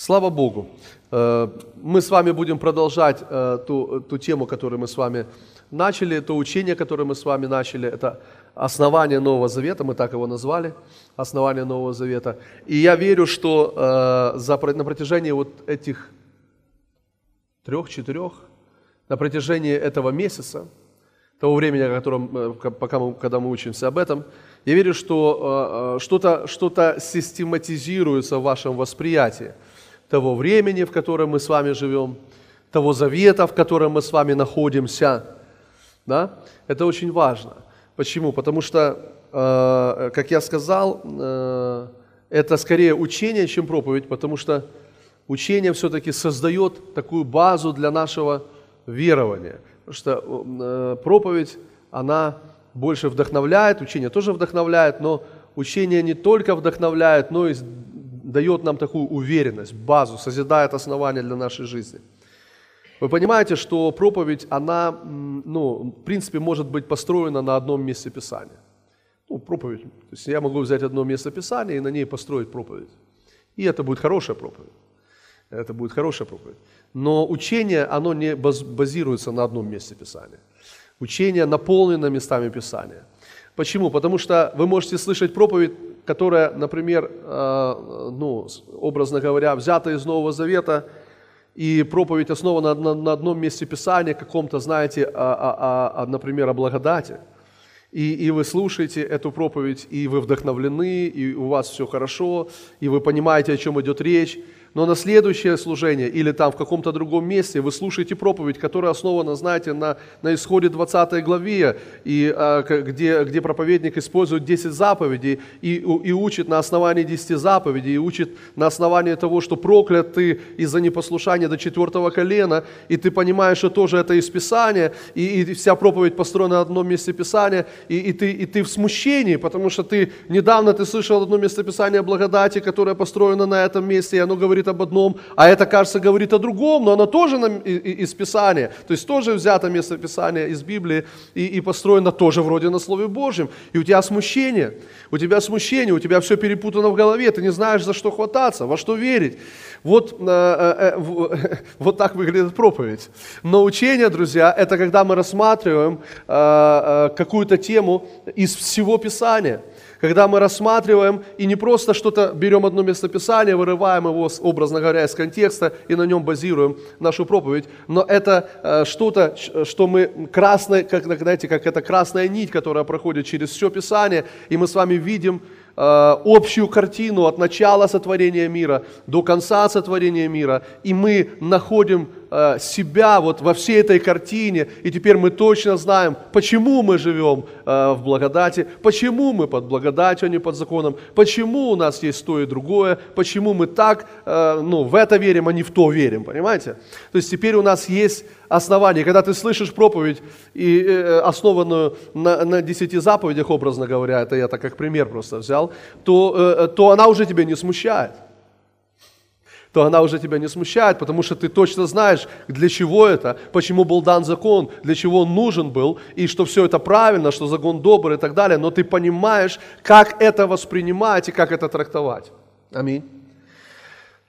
Слава Богу. Э, мы с вами будем продолжать э, ту, ту тему, которую мы с вами начали, то учение, которое мы с вами начали. Это основание Нового Завета, мы так его назвали, основание Нового Завета. И я верю, что э, за, на протяжении вот этих трех-четырех, на протяжении этого месяца, того времени, о котором, пока мы, когда мы учимся об этом, я верю, что что-то что систематизируется в вашем восприятии – того времени, в котором мы с вами живем, того завета, в котором мы с вами находимся. Да? Это очень важно. Почему? Потому что, э, как я сказал, э, это скорее учение, чем проповедь, потому что учение все-таки создает такую базу для нашего верования. Потому что э, проповедь, она больше вдохновляет, учение тоже вдохновляет, но учение не только вдохновляет, но и дает нам такую уверенность, базу, созидает основания для нашей жизни. Вы понимаете, что проповедь, она, ну, в принципе, может быть построена на одном месте Писания. Ну, проповедь. То есть я могу взять одно место Писания и на ней построить проповедь. И это будет хорошая проповедь. Это будет хорошая проповедь. Но учение, оно не базируется на одном месте Писания. Учение наполнено местами Писания. Почему? Потому что вы можете слышать проповедь которая, например, э, ну, образно говоря, взята из Нового Завета, и проповедь основана на, на одном месте Писания, каком-то, знаете, о, о, о, например, о благодати. И, и вы слушаете эту проповедь, и вы вдохновлены, и у вас все хорошо, и вы понимаете, о чем идет речь но на следующее служение или там в каком-то другом месте вы слушаете проповедь, которая основана, знаете, на, на исходе 20 главе, и, а, где, где проповедник использует 10 заповедей и, и учит на основании 10 заповедей, и учит на основании того, что проклят ты из-за непослушания до четвертого колена, и ты понимаешь, что тоже это из Писания, и, и вся проповедь построена на одном месте Писания, и, и, ты, и ты в смущении, потому что ты недавно ты слышал одно место Писания благодати, которое построено на этом месте, и оно говорит говорит об одном, а это, кажется, говорит о другом, но оно тоже из Писания, то есть тоже взято место Писания из Библии и, и построено тоже вроде на Слове Божьем. И у тебя смущение, у тебя смущение, у тебя все перепутано в голове, ты не знаешь, за что хвататься, во что верить. Вот, э, э, э, вот так выглядит проповедь. Но учение, друзья, это когда мы рассматриваем э, э, какую-то тему из всего Писания – когда мы рассматриваем и не просто что-то берем одно местописание, вырываем его, образно говоря, из контекста и на нем базируем нашу проповедь, но это э, что-то, что мы красной, как, знаете, как это красная нить, которая проходит через все Писание, и мы с вами видим Э, общую картину от начала сотворения мира до конца сотворения мира, и мы находим э, себя вот во всей этой картине, и теперь мы точно знаем, почему мы живем э, в благодати, почему мы под благодатью, а не под законом, почему у нас есть то и другое, почему мы так, ну, в это верим, а не в то верим, понимаете? То есть теперь у нас есть основание. Когда ты слышишь проповедь, и, э, основанную на, на десяти заповедях, образно говоря, это я так как пример просто взял, то, э, то она уже тебя не смущает то она уже тебя не смущает, потому что ты точно знаешь, для чего это, почему был дан закон, для чего он нужен был, и что все это правильно, что закон добрый и так далее, но ты понимаешь, как это воспринимать и как это трактовать. Аминь.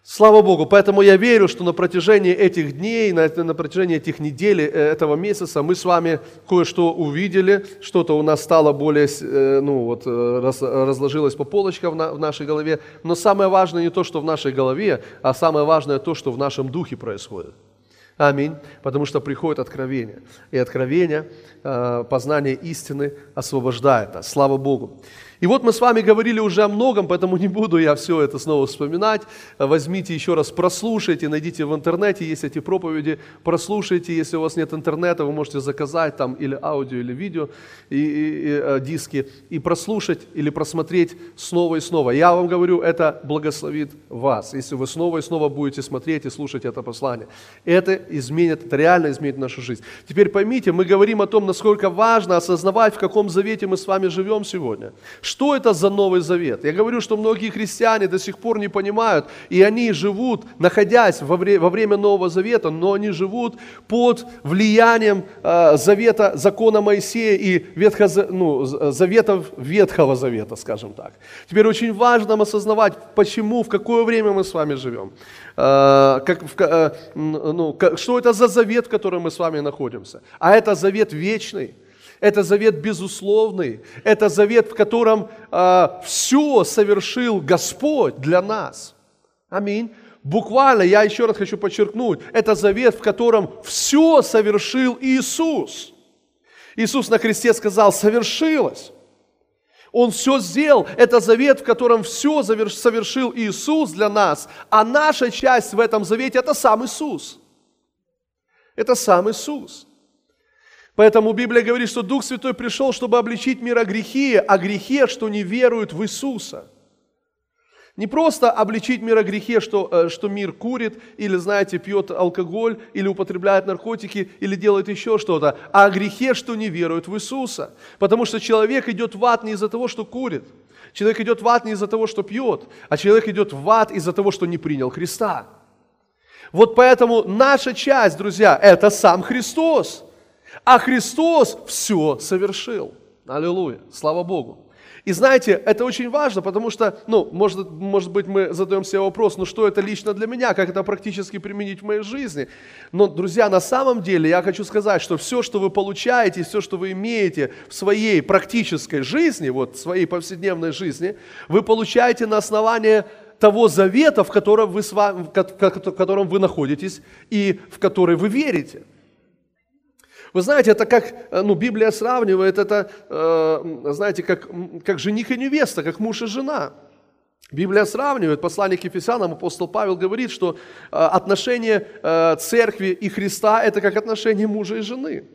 Слава Богу, поэтому я верю, что на протяжении этих дней, на, на протяжении этих недель, э, этого месяца мы с вами кое-что увидели, что-то у нас стало более, э, ну вот, э, раз, разложилось по полочкам в, на, в нашей голове. Но самое важное не то, что в нашей голове, а самое важное то, что в нашем духе происходит. Аминь. Потому что приходит откровение. И откровение, познание истины освобождает нас. Слава Богу. И вот мы с вами говорили уже о многом, поэтому не буду я все это снова вспоминать. Возьмите еще раз, прослушайте, найдите в интернете, есть эти проповеди, прослушайте. Если у вас нет интернета, вы можете заказать там или аудио, или видео, и, и, и, э, диски, и прослушать или просмотреть снова и снова. Я вам говорю, это благословит вас, если вы снова и снова будете смотреть и слушать это послание. Это изменит, это реально изменит нашу жизнь. Теперь поймите, мы говорим о том, насколько важно осознавать, в каком завете мы с вами живем сегодня Что это за Новый Завет? Я говорю, что многие христиане до сих пор не понимают, и они живут, находясь во, вре- во время Нового Завета, но они живут под влиянием э, Завета, закона Моисея и Ветхо, ну, Заветов Ветхого Завета, скажем так. Теперь очень важно осознавать, почему, в какое время мы с вами живем. Э, как, э, ну, что это за завет, в котором мы с вами находимся? А это завет вечный. Это завет безусловный. Это завет, в котором э, все совершил Господь для нас. Аминь. Буквально, я еще раз хочу подчеркнуть, это завет, в котором все совершил Иисус. Иисус на кресте сказал, совершилось. Он все сделал. Это завет, в котором все совершил Иисус для нас. А наша часть в этом завете – это сам Иисус. Это сам Иисус. Поэтому Библия говорит, что Дух Святой пришел, чтобы обличить мир о грехе, о грехе, что не веруют в Иисуса. Не просто обличить мир о грехе, что, э, что мир курит, или, знаете, пьет алкоголь, или употребляет наркотики, или делает еще что-то, а о грехе, что не веруют в Иисуса. Потому что человек идет в ад не из-за того, что курит. Человек идет в ад не из-за того, что пьет, а человек идет в ад из-за того, что не принял Христа. Вот поэтому наша часть, друзья, это сам Христос. А Христос все совершил. Аллилуйя. Слава Богу. И знаете, это очень важно, потому что, ну, может, может быть, мы задаем себе вопрос, ну что это лично для меня, как это практически применить в моей жизни. Но, друзья, на самом деле я хочу сказать, что все, что вы получаете, все, что вы имеете в своей практической жизни, вот в своей повседневной жизни, вы получаете на основании того завета, в котором вы, с вами, в котором вы находитесь и в который вы верите. Вы знаете, это как, э, ну, Библия сравнивает это, э, знаете, как, как жених и невеста, как муж и жена. Библия сравнивает, послание к Ефесянам, апостол Павел говорит, что э, отношение э, церкви и Христа – это как отношение мужа и жены.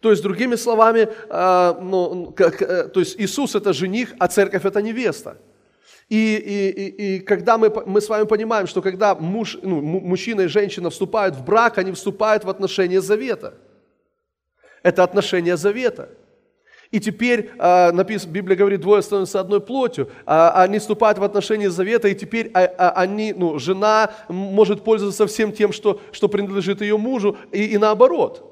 То есть, другими словами, э, ну, как, э, то есть Иисус – это жених, а церковь – это невеста. И, и, и, и когда мы, мы с вами понимаем, что когда муж, ну, мужчина и женщина вступают в брак, они вступают в отношения завета. Это отношения завета. И теперь, а, написано, Библия говорит, двое становятся одной плотью, а, они вступают в отношения завета, и теперь а, они, ну, жена может пользоваться всем тем, что, что принадлежит ее мужу, и, и наоборот.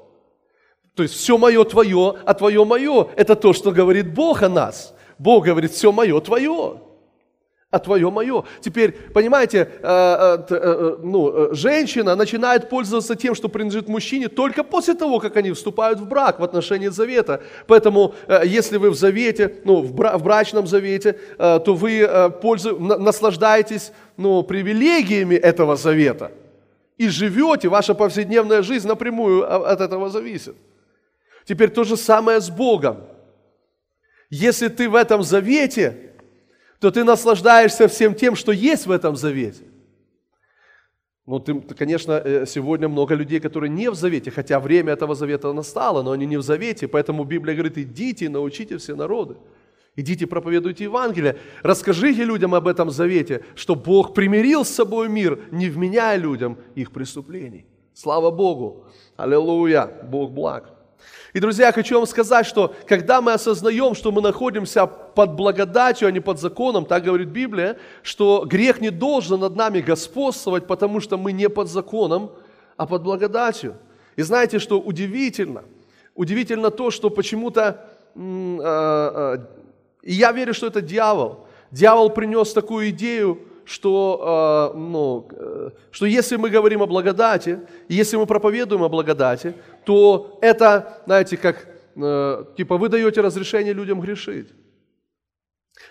То есть все мое твое, а твое мое. Это то, что говорит Бог о нас. Бог говорит, все мое твое а твое мое. Теперь, понимаете, э, э, э, ну, женщина начинает пользоваться тем, что принадлежит мужчине, только после того, как они вступают в брак, в отношении завета. Поэтому, если вы в завете, ну, в брачном завете, то вы наслаждаетесь ну, привилегиями этого завета и живете, ваша повседневная жизнь напрямую от этого зависит. Теперь то же самое с Богом. Если ты в этом завете, то ты наслаждаешься всем тем, что есть в этом завете. Ну, ты, конечно, э, сегодня много людей, которые не в завете, хотя время этого завета настало, но они не в завете, поэтому Библия говорит, идите и научите все народы. Идите, проповедуйте Евангелие, расскажите людям об этом завете, что Бог примирил с собой мир, не вменяя людям их преступлений. Слава Богу! Аллилуйя! Бог благ! И, друзья, я хочу вам сказать, что когда мы осознаем, что мы находимся под благодатью, а не под законом, так говорит Библия, что грех не должен над нами господствовать, потому что мы не под законом, а под благодатью. И знаете, что удивительно? Удивительно то, что почему-то, э, э, и я верю, что это дьявол. Дьявол принес такую идею, что, э, ну, что если мы говорим о благодати, если мы проповедуем о благодати, то это, знаете, как, э, типа, вы даете разрешение людям грешить.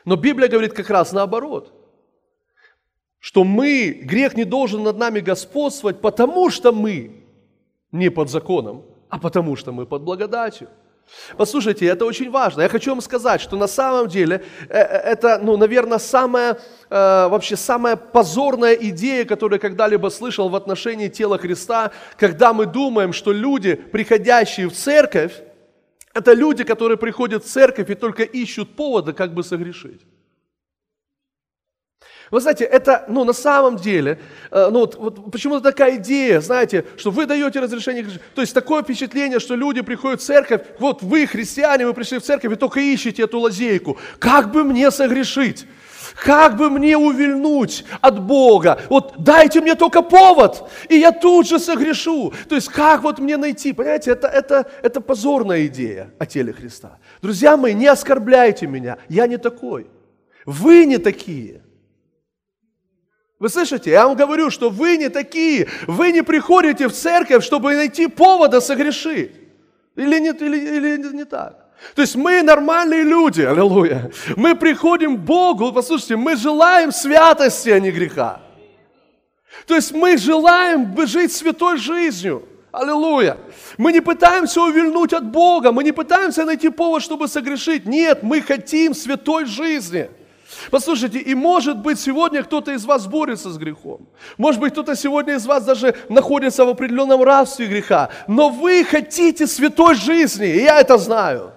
Но Библия говорит как раз наоборот, что мы, грех не должен над нами господствовать, потому что мы не под законом, а потому что мы под благодатью. Послушайте, это очень важно. Я хочу вам сказать, что на самом деле э, э, это, ну, наверное, самая, э, вообще самая позорная идея, которую я когда-либо слышал в отношении тела Христа, когда мы думаем, что люди, приходящие в церковь, это люди, которые приходят в церковь и только ищут повода, как бы согрешить. Вы знаете, это, ну, на самом деле, э, ну, вот, вот почему-то такая идея, знаете, что вы даете разрешение. То есть такое впечатление, что люди приходят в церковь, вот вы, христиане, вы пришли в церковь и только ищете эту лазейку. Как бы мне согрешить? Как бы мне увильнуть от Бога? Вот дайте мне только повод, и я тут же согрешу. То есть как вот мне найти? Понимаете, это, это, это позорная идея о теле Христа. Друзья мои, не оскорбляйте меня, я не такой. Вы не такие. Вы слышите? Я вам говорю, что вы не такие. Вы не приходите в церковь, чтобы найти повода согрешить. Или не, или, или не так? То есть мы нормальные люди, аллилуйя. Мы приходим к Богу, послушайте, мы желаем святости, а не греха. То есть мы желаем жить святой жизнью. Аллилуйя. Мы не пытаемся увильнуть от Бога, мы не пытаемся найти повод, чтобы согрешить. Нет, мы хотим святой жизни. Послушайте, и может быть сегодня кто-то из вас борется с грехом. Может быть кто-то сегодня из вас даже находится в определенном рабстве греха. Но вы хотите святой жизни, и я это знаю.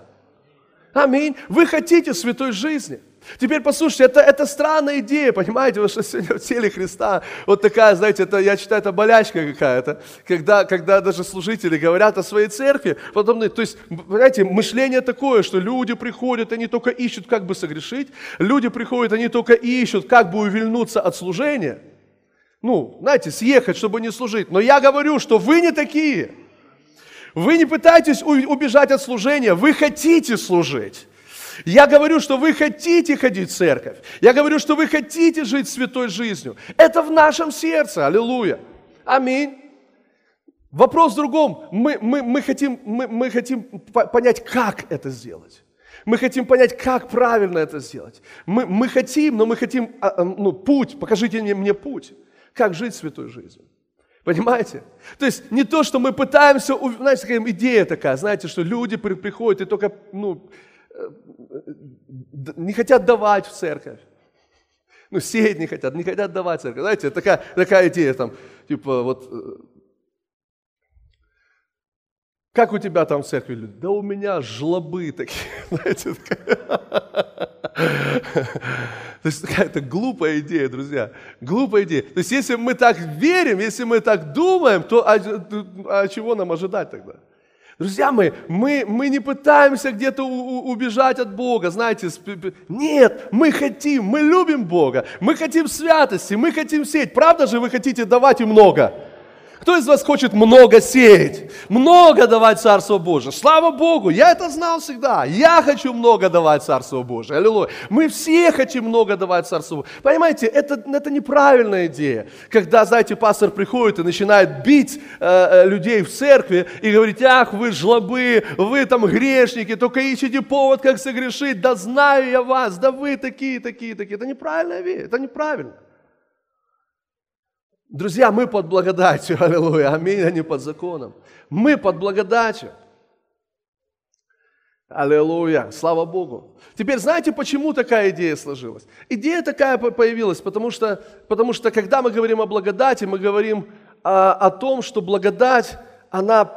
Аминь. Вы хотите святой жизни. Теперь послушайте, это, это странная идея, понимаете, вот что сегодня в теле Христа вот такая, знаете, это, я считаю, это болячка какая-то, когда, когда даже служители говорят о своей церкви, потом, то есть, понимаете, мышление такое, что люди приходят, они только ищут, как бы согрешить, люди приходят, они только ищут, как бы увильнуться от служения, ну, знаете, съехать, чтобы не служить, но я говорю, что вы не такие, вы не пытаетесь убежать от служения, вы хотите служить. Я говорю, что вы хотите ходить в церковь. Я говорю, что вы хотите жить святой жизнью. Это в нашем сердце. Аллилуйя. Аминь. Вопрос в другом. Мы, мы, мы, хотим, мы, мы хотим понять, как это сделать. Мы хотим понять, как правильно это сделать. Мы, мы хотим, но мы хотим а, а, ну, путь. Покажите мне, мне путь. Как жить святой жизнью. Понимаете? То есть не то, что мы пытаемся, знаете, такая идея такая, знаете, что люди приходят и только, ну, не хотят давать в церковь. Ну, сеять не хотят, не хотят давать в церковь. Знаете, такая, такая идея там, типа вот, э, как у тебя там в церкви люди? Да у меня жлобы такие, знаете, такая. То есть какая-то глупая идея, друзья. Глупая идея. То есть если мы так верим, если мы так думаем, то а, а чего нам ожидать тогда? Друзья мои, мы, мы не пытаемся где-то убежать от Бога, знаете, нет, мы хотим, мы любим Бога, мы хотим святости, мы хотим сеять. Правда же вы хотите давать и много? Кто из вас хочет много сеять? Много давать Царство Божие? Слава Богу, я это знал всегда. Я хочу много давать Царство Божие. Аллилуйя. Мы все хотим много давать Царство Божие. Понимаете, это, это неправильная идея. Когда, знаете, пастор приходит и начинает бить э, э, людей в церкви и говорить, ах, вы жлобы, вы там грешники, только ищите повод, как согрешить. Да знаю я вас, да вы такие, такие, такие. Это неправильная вещь, это неправильно. Друзья, мы под благодатью, аллилуйя, аминь, а не под законом. Мы под благодатью. Аллилуйя, слава Богу. Теперь знаете, почему такая идея сложилась? Идея такая появилась, потому что, потому что когда мы говорим о благодати, мы говорим о, о том, что благодать, она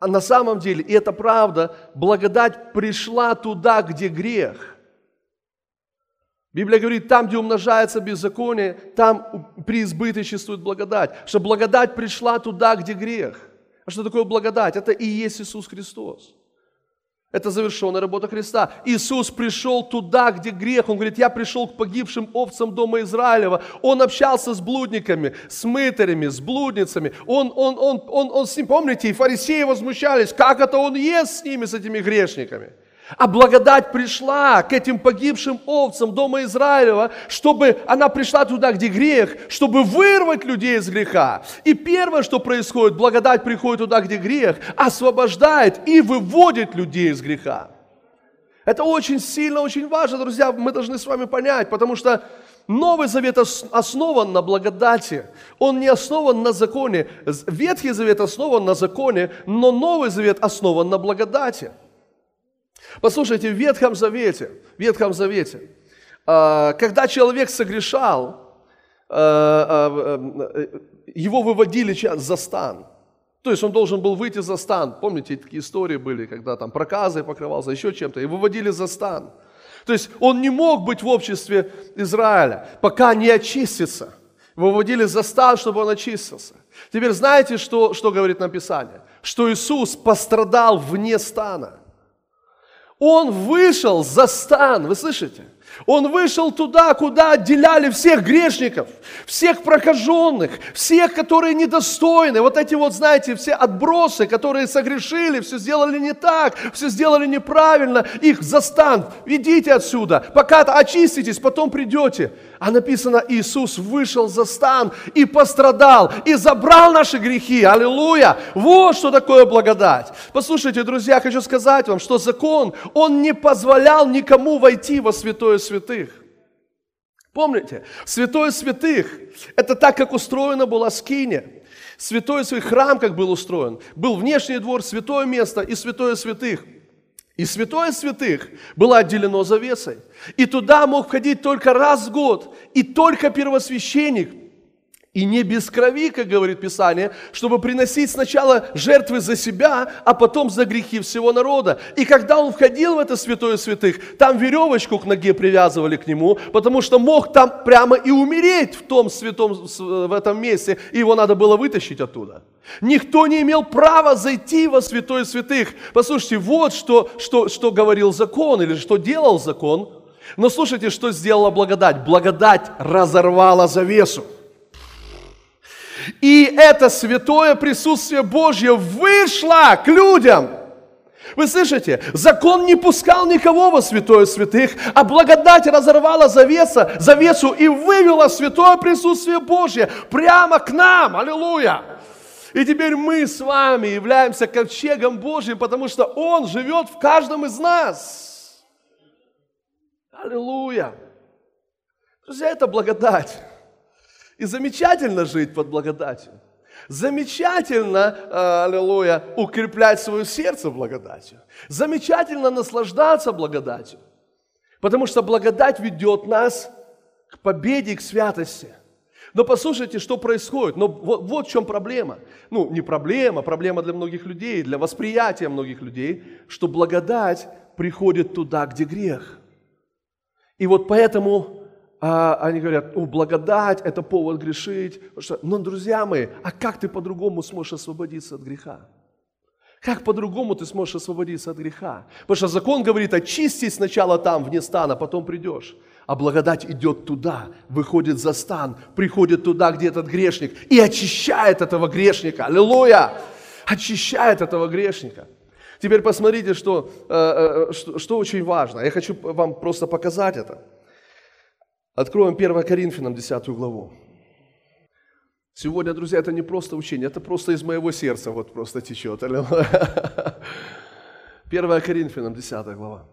на самом деле, и это правда, благодать пришла туда, где грех. Библия говорит, там, где умножается беззаконие, там преизбыточествует благодать. Что благодать пришла туда, где грех. А что такое благодать? Это и есть Иисус Христос. Это завершенная работа Христа. Иисус пришел туда, где грех. Он говорит, я пришел к погибшим овцам дома Израилева. Он общался с блудниками, с мытарями, с блудницами. Он, он, он, он, он с ним, помните, и фарисеи возмущались, как это он ест с ними, с этими грешниками. А благодать пришла к этим погибшим овцам дома Израилева, чтобы она пришла туда, где грех, чтобы вырвать людей из греха. И первое, что происходит, благодать приходит туда, где грех, освобождает и выводит людей из греха. Это очень сильно, очень важно, друзья, мы должны с вами понять, потому что Новый Завет основан на благодати. Он не основан на законе. Ветхий Завет основан на законе, но Новый Завет основан на благодати. Послушайте, в Ветхом Завете, в Ветхом Завете, а, когда человек согрешал, а, а, его выводили за стан. То есть он должен был выйти за стан. Помните, такие истории были, когда там проказы покрывался, еще чем-то, и выводили за стан. То есть он не мог быть в обществе Израиля, пока не очистится. Выводили за стан, чтобы он очистился. Теперь знаете, что, что говорит нам Писание? Что Иисус пострадал вне стана. Он вышел за стан, вы слышите? Он вышел туда, куда отделяли всех грешников, всех прокаженных, всех, которые недостойны. Вот эти вот, знаете, все отбросы, которые согрешили, все сделали не так, все сделали неправильно. Их застан, идите отсюда, пока очиститесь, потом придете. А написано, Иисус вышел за стан и пострадал, и забрал наши грехи. Аллилуйя! Вот что такое благодать. Послушайте, друзья, хочу сказать вам, что закон, он не позволял никому войти во святое святых. Помните, святое святых – это так, как устроена была скиния. Святой свой храм, как был устроен. Был внешний двор, святое место и святое святых – и святое святых было отделено завесой. И туда мог входить только раз в год. И только первосвященник. И не без крови, как говорит Писание, чтобы приносить сначала жертвы за себя, а потом за грехи всего народа. И когда он входил в это святое святых, там веревочку к ноге привязывали к нему, потому что мог там прямо и умереть в том святом, в этом месте, и его надо было вытащить оттуда. Никто не имел права зайти во святое святых. Послушайте, вот что, что, что говорил закон или что делал закон. Но слушайте, что сделала благодать. Благодать разорвала завесу. И это святое присутствие Божье вышло к людям. Вы слышите? Закон не пускал никого во святое святых, а благодать разорвала завеса, завесу и вывела святое присутствие Божье прямо к нам. Аллилуйя! И теперь мы с вами являемся ковчегом Божьим, потому что Он живет в каждом из нас. Аллилуйя! Друзья, это благодать. И замечательно жить под благодатью. Замечательно, э, аллилуйя, укреплять свое сердце благодатью. Замечательно наслаждаться благодатью. Потому что благодать ведет нас к победе, к святости. Но послушайте, что происходит. Но вот, вот в чем проблема. Ну, не проблема, проблема для многих людей, для восприятия многих людей, что благодать приходит туда, где грех. И вот поэтому а, они говорят, о, благодать – это повод грешить. Что, но, друзья мои, а как ты по-другому сможешь освободиться от греха? Как по-другому ты сможешь освободиться от греха? Потому что закон говорит, очистись сначала там, вне стана, потом придешь. А благодать идет туда, выходит за стан, приходит туда, где этот грешник, и очищает этого грешника. Аллилуйя! Очищает этого грешника. Теперь посмотрите, что, э, э, что, что очень важно. Я хочу вам просто показать это. Откроем 1 Коринфянам 10 главу. Сегодня, друзья, это не просто учение, это просто из моего сердца вот просто течет. 1 Коринфянам 10 глава.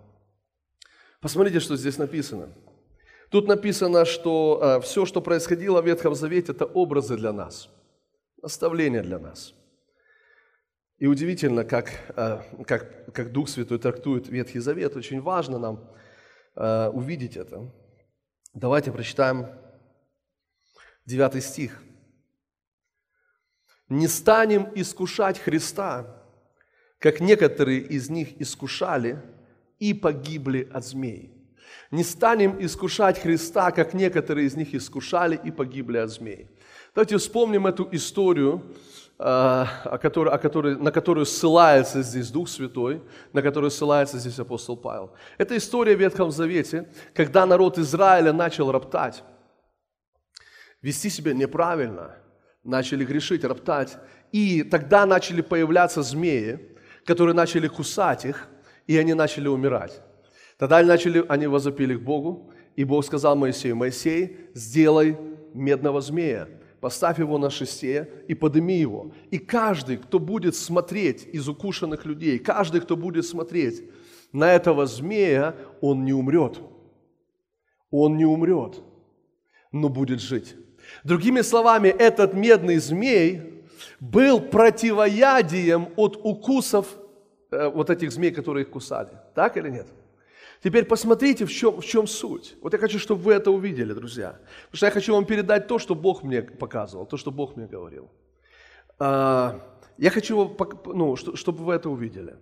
Посмотрите, что здесь написано. Тут написано, что э, все, что происходило в Ветхом Завете, это образы для нас, наставления для нас. И удивительно, как, э, как, как Дух Святой трактует Ветхий Завет. Очень важно нам э, увидеть это. Давайте прочитаем 9 стих. «Не станем искушать Христа, как некоторые из них искушали и погибли от змей. Не станем искушать Христа, как некоторые из них искушали и погибли от змей». Давайте вспомним эту историю, о которой, о которой, на которую ссылается здесь Дух Святой, на которую ссылается здесь апостол Павел. Это история в Ветхом Завете, когда народ Израиля начал роптать, вести себя неправильно, начали грешить, роптать. И тогда начали появляться змеи, которые начали кусать их, и они начали умирать. Тогда они, начали, они возопили к Богу, и Бог сказал Моисею, Моисей, сделай медного змея, поставь его на шесте и подними его. И каждый, кто будет смотреть из укушенных людей, каждый, кто будет смотреть на этого змея, он не умрет. Он не умрет, но будет жить. Другими словами, этот медный змей был противоядием от укусов э, вот этих змей, которые их кусали. Так или нет? Теперь посмотрите, в чем, в чем суть. Вот я хочу, чтобы вы это увидели, друзья. Потому что я хочу вам передать то, что Бог мне показывал, то, что Бог мне говорил. А, я хочу, ну, чтобы вы это увидели.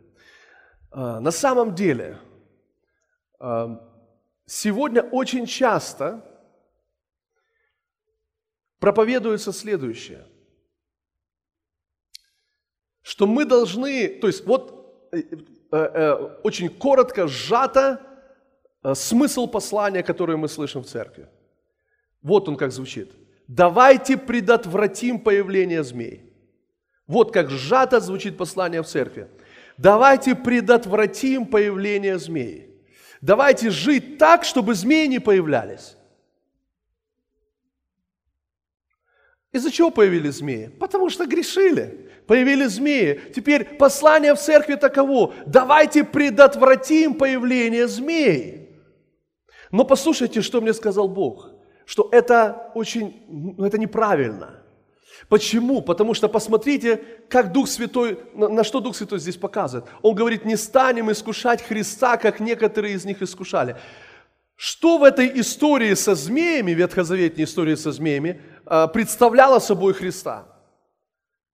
А, на самом деле, а, сегодня очень часто проповедуется следующее, что мы должны, то есть вот э, э, э, очень коротко, сжато смысл послания, которое мы слышим в церкви. Вот он как звучит. Давайте предотвратим появление змей. Вот как сжато звучит послание в церкви. Давайте предотвратим появление змей. Давайте жить так, чтобы змеи не появлялись. Из-за чего появились змеи? Потому что грешили. Появились змеи. Теперь послание в церкви таково. Давайте предотвратим появление змей. Но послушайте, что мне сказал Бог. Что это очень, ну, это неправильно. Почему? Потому что посмотрите, как Дух Святой, на что Дух Святой здесь показывает. Он говорит, не станем искушать Христа, как некоторые из них искушали. Что в этой истории со змеями, ветхозаветной истории со змеями, а, представляло собой Христа?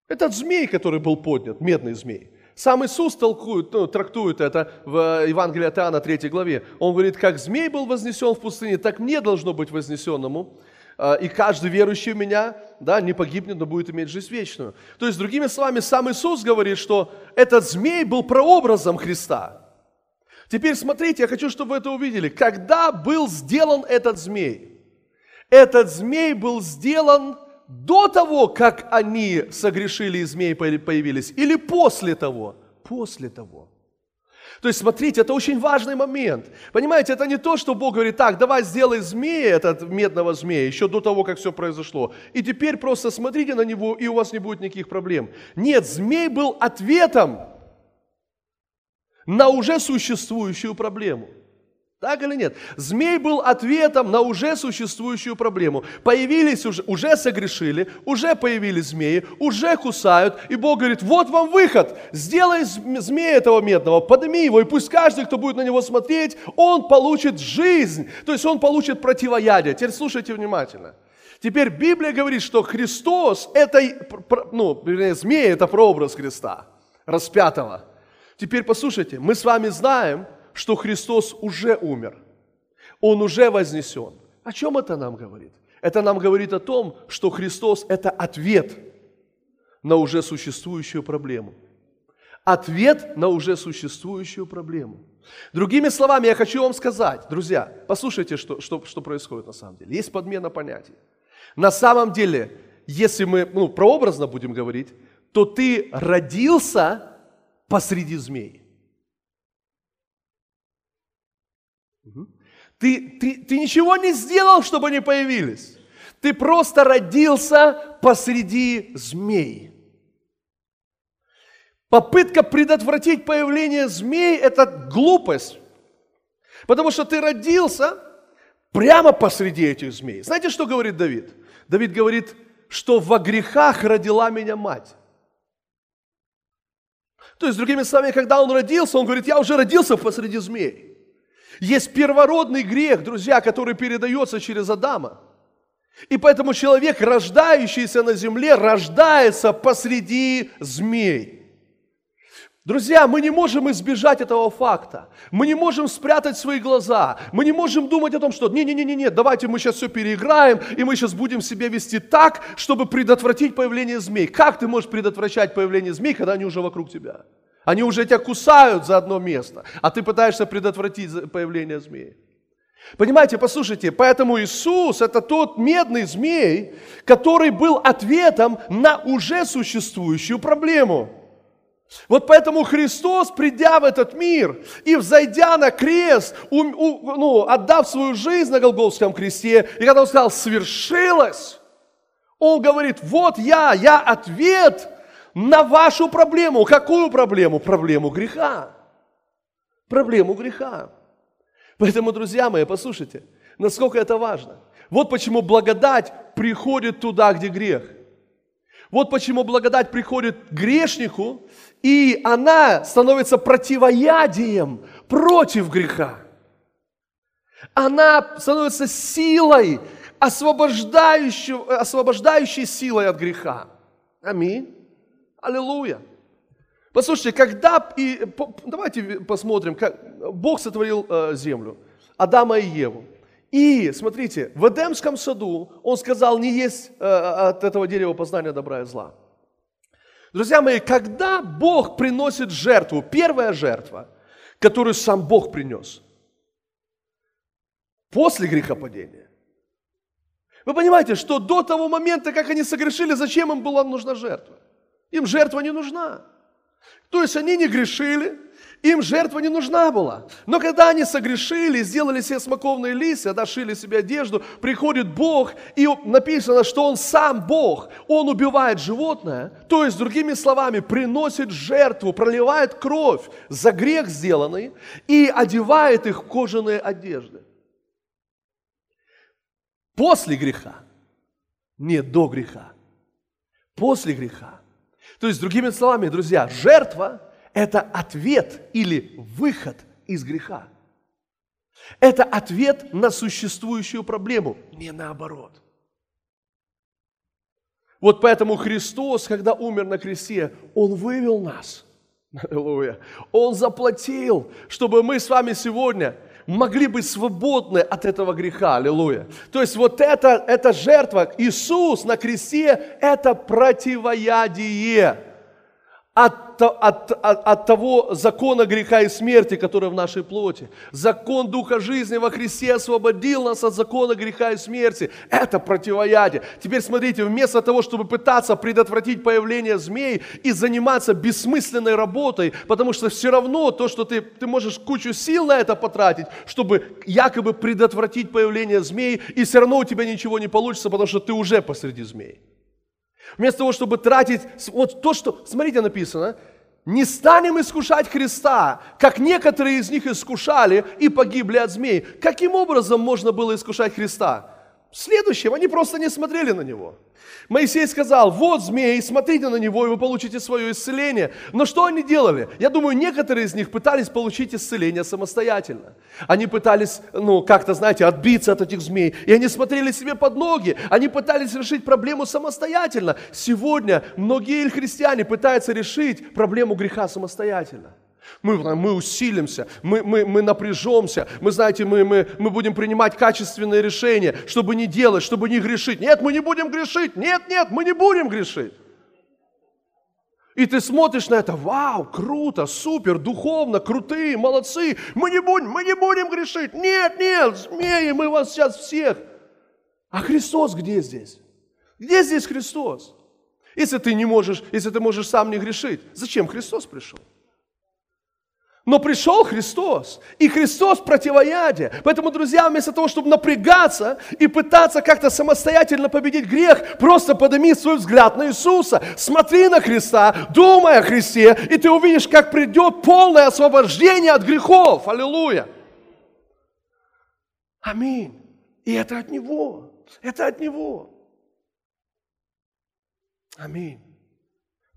Этот змей, который был поднят, медный змей. Сам Иисус толкует, ну, трактует это в Евангелии от Иоанна 3 главе. Он говорит, как змей был вознесен в пустыне, так мне должно быть вознесенному а, и каждый верующий в меня да, не погибнет, но будет иметь жизнь вечную. То есть, другими словами, сам Иисус говорит, что этот змей был прообразом Христа. Теперь смотрите, я хочу, чтобы вы это увидели. Когда был сделан этот змей? Этот змей был сделан до того, как они согрешили и змеи появились, или после того? После того. То есть, смотрите, это очень важный момент. Понимаете, это не то, что Бог говорит, так, давай сделай змея, этот медного змея, еще до того, как все произошло. И теперь просто смотрите на него, и у вас не будет никаких проблем. Нет, змей был ответом на уже существующую проблему – так или нет? Змей был ответом на уже существующую проблему. Появились уже, уже согрешили, уже появились змеи, уже кусают. И Бог говорит, вот вам выход. Сделай змея этого медного, подними его, и пусть каждый, кто будет на него смотреть, он получит жизнь. То есть он получит противоядие. Теперь слушайте внимательно. Теперь Библия говорит, что Христос, это, ну, вернее, змея – это прообраз Христа, распятого. Теперь послушайте, мы с вами знаем, что Христос уже умер. Он уже вознесен. О чем это нам говорит? Это нам говорит о том, что Христос – это ответ на уже существующую проблему. Ответ на уже существующую проблему. Другими словами, я хочу вам сказать, друзья, послушайте, что, что, что происходит на самом деле. Есть подмена понятий. На самом деле, если мы ну, прообразно будем говорить, то ты родился посреди змей. Ты, ты, ты ничего не сделал, чтобы они появились. Ты просто родился посреди змей. Попытка предотвратить появление змей – это глупость. Потому что ты родился прямо посреди этих змей. Знаете, что говорит Давид? Давид говорит, что во грехах родила меня мать. То есть, другими словами, когда он родился, он говорит, я уже родился посреди змей. Есть первородный грех, друзья, который передается через Адама. И поэтому человек, рождающийся на земле, рождается посреди змей. Друзья, мы не можем избежать этого факта. Мы не можем спрятать свои глаза. Мы не можем думать о том, что не-не-не-не, давайте мы сейчас все переиграем, и мы сейчас будем себя вести так, чтобы предотвратить появление змей. Как ты можешь предотвращать появление змей, когда они уже вокруг тебя? Они уже тебя кусают за одно место, а ты пытаешься предотвратить появление змеи. Понимаете, послушайте, поэтому Иисус – это тот медный змей, который был ответом на уже существующую проблему. Вот поэтому Христос, придя в этот мир и взойдя на крест, у, у, ну, отдав свою жизнь на Голгофском кресте, и когда Он сказал «свершилось», Он говорит, вот я, я ответ на вашу проблему. Какую проблему? Проблему греха. Проблему греха. Поэтому, друзья мои, послушайте, насколько это важно. Вот почему благодать приходит туда, где грех. Вот почему благодать приходит грешнику, и она становится противоядием против греха. Она становится силой, освобождающей, освобождающей силой от греха. Аминь. Аллилуйя. Послушайте, когда... И, давайте посмотрим, как Бог сотворил э, землю. Адама и Еву. И, смотрите, в Эдемском саду он сказал не есть э, от этого дерева познания добра и зла. Друзья мои, когда Бог приносит жертву, первая жертва, которую сам Бог принес, после грехопадения, вы понимаете, что до того момента, как они согрешили, зачем им была нужна жертва? Им жертва не нужна. То есть они не грешили, им жертва не нужна была. Но когда они согрешили, сделали себе смоковные листья, дошили себе одежду, приходит Бог, и написано, что Он сам Бог. Он убивает животное, то есть, другими словами, приносит жертву, проливает кровь за грех сделанный и одевает их в кожаные одежды. После греха, не до греха, после греха. То есть, другими словами, друзья, жертва – это ответ или выход из греха. Это ответ на существующую проблему, не наоборот. Вот поэтому Христос, когда умер на кресте, Он вывел нас. Аллилуйя. Он заплатил, чтобы мы с вами сегодня – могли быть свободны от этого греха. Аллилуйя. То есть вот это, эта жертва, Иисус на кресте, это противоядие от, от, от, от того закона греха и смерти, который в нашей плоти. Закон Духа жизни во Христе освободил нас от закона греха и смерти. Это противоядие. Теперь смотрите, вместо того, чтобы пытаться предотвратить появление змей и заниматься бессмысленной работой, потому что все равно то, что ты, ты можешь кучу сил на это потратить, чтобы якобы предотвратить появление змей, и все равно у тебя ничего не получится, потому что ты уже посреди змей. Вместо того, чтобы тратить, вот то, что, смотрите, написано, не станем искушать Христа, как некоторые из них искушали и погибли от змей. Каким образом можно было искушать Христа? Следующим, они просто не смотрели на него. Моисей сказал, вот змей, смотрите на него, и вы получите свое исцеление. Но что они делали? Я думаю, некоторые из них пытались получить исцеление самостоятельно. Они пытались, ну, как-то, знаете, отбиться от этих змей. И они смотрели себе под ноги. Они пытались решить проблему самостоятельно. Сегодня многие христиане пытаются решить проблему греха самостоятельно. Мы, мы усилимся, мы, мы, мы напряжемся, мы, знаете, мы, мы, мы будем принимать качественные решения, чтобы не делать, чтобы не грешить. Нет, мы не будем грешить. Нет, нет, мы не будем грешить. И ты смотришь на это, вау, круто, супер, духовно, крутые, молодцы. Мы не будем, мы не будем грешить. Нет, нет, змеи, мы вас сейчас всех. А Христос где здесь? Где здесь Христос? Если ты не можешь, если ты можешь сам не грешить, зачем Христос пришел? Но пришел Христос, и Христос противоядие. Поэтому, друзья, вместо того, чтобы напрягаться и пытаться как-то самостоятельно победить грех, просто подними свой взгляд на Иисуса, смотри на Христа, думай о Христе, и ты увидишь, как придет полное освобождение от грехов. Аллилуйя. Аминь. И это от Него. Это от Него. Аминь.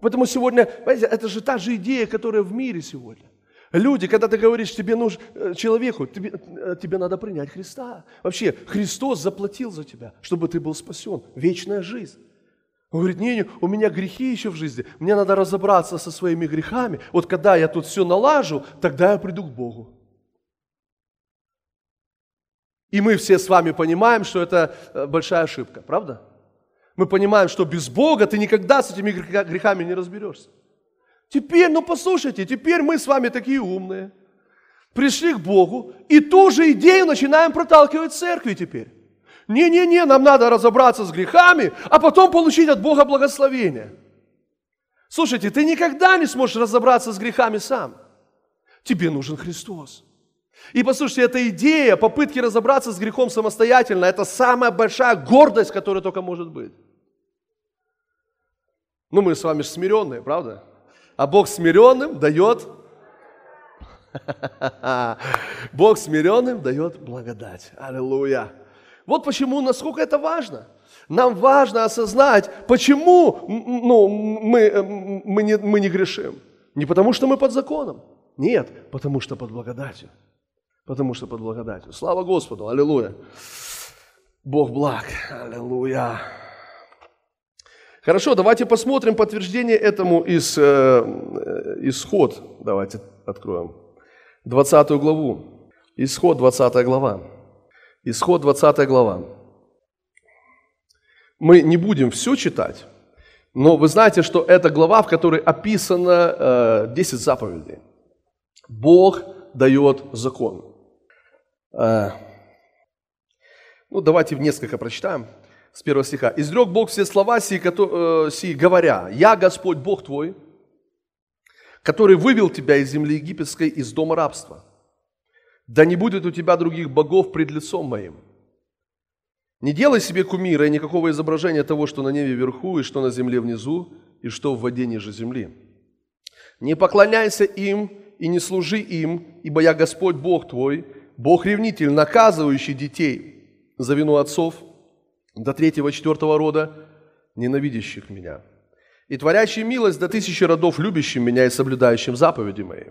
Поэтому сегодня, понимаете, это же та же идея, которая в мире сегодня. Люди, когда ты говоришь тебе нужно, э, человеку, тебе, э, тебе надо принять Христа. Вообще, Христос заплатил за тебя, чтобы ты был спасен. Вечная жизнь. Он говорит, не, не, у меня грехи еще в жизни, мне надо разобраться со своими грехами. Вот когда я тут все налажу, тогда я приду к Богу. И мы все с вами понимаем, что это э, большая ошибка, правда? Мы понимаем, что без Бога ты никогда с этими грехами не разберешься. Теперь, ну послушайте, теперь мы с вами такие умные, пришли к Богу, и ту же идею начинаем проталкивать в церкви теперь. Не-не-не, нам надо разобраться с грехами, а потом получить от Бога благословение. Слушайте, ты никогда не сможешь разобраться с грехами сам. Тебе нужен Христос. И послушайте, эта идея попытки разобраться с грехом самостоятельно, это самая большая гордость, которая только может быть. Ну, мы с вами смиренные, правда? А Бог смиренным дает... Бог смиренным дает благодать. Аллилуйя. Вот почему, насколько это важно. Нам важно осознать, почему ну, мы, мы, не, мы не грешим. Не потому, что мы под законом. Нет, потому что под благодатью. Потому что под благодатью. Слава Господу. Аллилуйя. Бог благ. Аллилуйя. Хорошо, давайте посмотрим подтверждение этому из э, Исход. Давайте откроем. 20 главу. Исход 20 глава. Исход 20 глава. Мы не будем все читать, но вы знаете, что это глава, в которой описано э, 10 заповедей. Бог дает закон. Э, ну, давайте несколько прочитаем с первого стиха. «Изрек Бог все слова сии, э, сии, говоря, «Я Господь Бог твой, который вывел тебя из земли египетской, из дома рабства. Да не будет у тебя других богов пред лицом моим. Не делай себе кумира и никакого изображения того, что на небе вверху, и что на земле внизу, и что в воде ниже земли. Не поклоняйся им и не служи им, ибо я Господь Бог твой, Бог-ревнитель, наказывающий детей за вину отцов до третьего, четвертого рода, ненавидящих меня, и творящий милость до тысячи родов, любящим меня и соблюдающим заповеди мои.